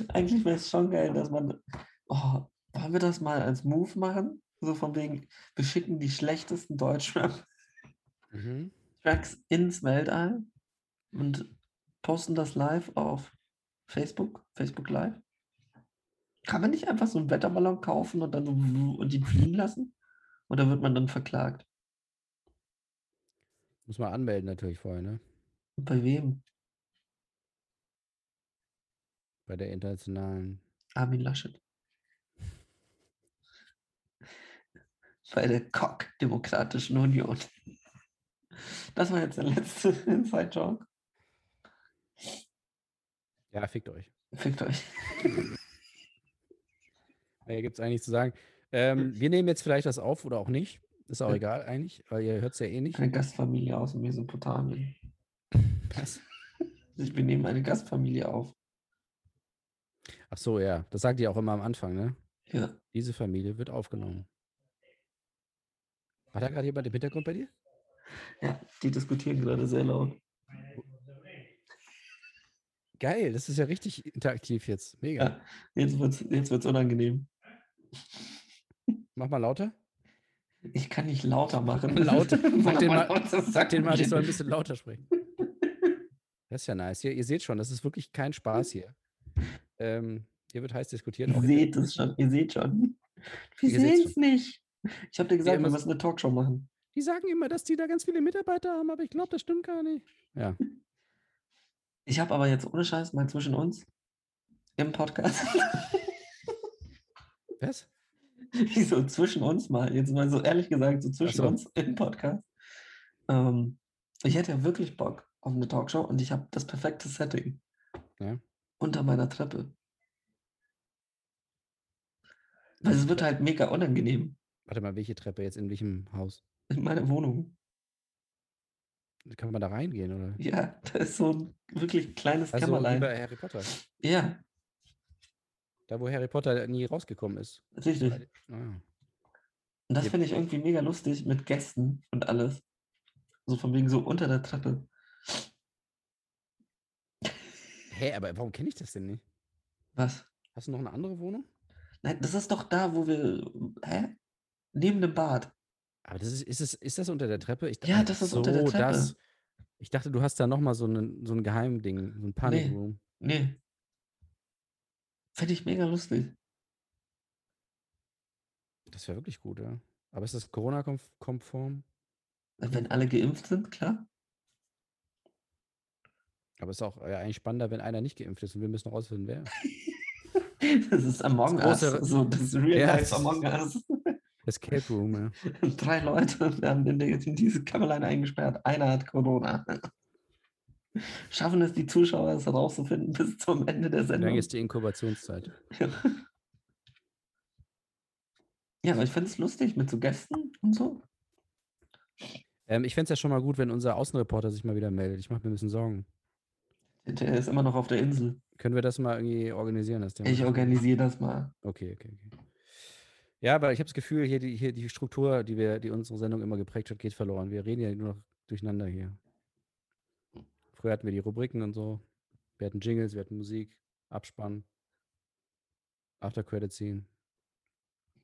Eigentlich wäre es schon geil, dass man. Oh, wollen wir das mal als Move machen? So von wegen, wir schicken die schlechtesten Deutschrap Mhm. Tracks ins Weltall und posten das live auf Facebook, Facebook Live. Kann man nicht einfach so einen Wetterballon kaufen und dann so und ihn fliegen lassen? Oder wird man dann verklagt? Muss man anmelden natürlich vorher, ne? Und bei wem? Bei der internationalen. Armin Laschet. Bei der Koch Demokratischen Union. Das war jetzt der letzte Inside-Joke. Ja, fickt euch. Fickt euch. Mehr gibt es eigentlich zu sagen. Ähm, wir nehmen jetzt vielleicht das auf oder auch nicht. Ist auch Ja. egal eigentlich, weil ihr hört es ja eh nicht. Eine Gastfamilie aus Mesopotamien. Was? Wir nehmen eine Gastfamilie auf. Ach so, ja. Das sagt ihr auch immer am Anfang, ne? Ja. Diese Familie wird aufgenommen. War da gerade jemand im Hintergrund bei dir? Ja, die diskutieren gerade sehr laut. Geil, das ist ja richtig interaktiv jetzt. Mega. Ja, jetzt wird es jetzt wird's unangenehm. Mach mal lauter. Ich kann nicht lauter machen. Laut. Sag den mal, sag den mal, ich soll ein bisschen lauter sprechen. Das ist ja nice. Ihr, ihr seht schon, das ist wirklich kein Spaß hier. Ähm, hier wird heiß diskutiert. Ihr seht es schon, ihr seht schon. Wir sehen es nicht. Ich habe dir gesagt, wir immer- müssen eine Talkshow machen. Die sagen immer, dass die da ganz viele Mitarbeiter haben, aber ich glaube, das stimmt gar nicht. Ja. Ich habe aber jetzt ohne Scheiß mal zwischen uns im Podcast. Was? So zwischen uns mal, jetzt mal so ehrlich gesagt, so zwischen so. uns im Podcast. Ähm, ich hätte ja wirklich Bock auf eine Talkshow und ich habe das perfekte Setting. Ja. Unter meiner Treppe. Weil es wird halt mega unangenehm. Warte mal, welche Treppe jetzt in welchem Haus? In meiner Wohnung. Kann man da reingehen, oder? Ja, da ist so ein wirklich kleines Also Kämmerlein. bei Harry Potter. Ja, Da, wo Harry Potter nie rausgekommen ist. richtig. Ah. Und das Ja. finde ich irgendwie mega lustig mit Gästen und alles. So von wegen so unter der Treppe. Hä, aber warum kenne ich das denn nicht? Was? Hast du noch eine andere Wohnung? Nein, das ist doch da, wo wir. Hä? Neben dem Bad. Aber das ist, ist, es, ist das unter der Treppe? Ich, Ja, das ist unter der Treppe. Das, ich dachte, du hast da nochmal so, einen- so ein Geheimding, so ein Panikroom. Nee. Finde ich mega lustig. Das wäre wirklich gut, ja. Aber ist das Corona-konform? Wenn alle geimpft sind, klar. Aber ist auch ja, eigentlich spannender, wenn einer nicht geimpft ist und wir müssen rausfinden, wer. Das ist Among Das Us. So, das ist Real Ja, Life Among Us. Escape Room, ja. Drei Leute werden in, die- in diese Kämmerlein eingesperrt. Einer hat Corona. Schaffen es die Zuschauer, es herauszufinden bis zum Ende der Wie Sendung? lange ist die Inkubationszeit? Ja, aber ich finde es lustig mit so Gästen und so. Ähm, ich fände es ja schon mal gut, wenn unser Außenreporter sich mal wieder meldet. Ich mache mir ein bisschen Sorgen. Der ist immer noch auf der Insel. Können wir das mal irgendwie organisieren? Das Thema? Ich organisiere das mal. Okay, okay, okay. Ja, weil ich habe das Gefühl, hier die, hier die Struktur, die wir, die unsere Sendung immer geprägt hat, geht verloren. Wir reden ja nur noch durcheinander hier. Früher hatten wir die Rubriken und so. Wir hatten Jingles, wir hatten Musik, Abspann, After Credit Scene.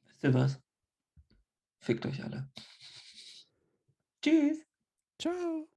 Wisst ihr was? Fickt euch alle. Tschüss. Ciao.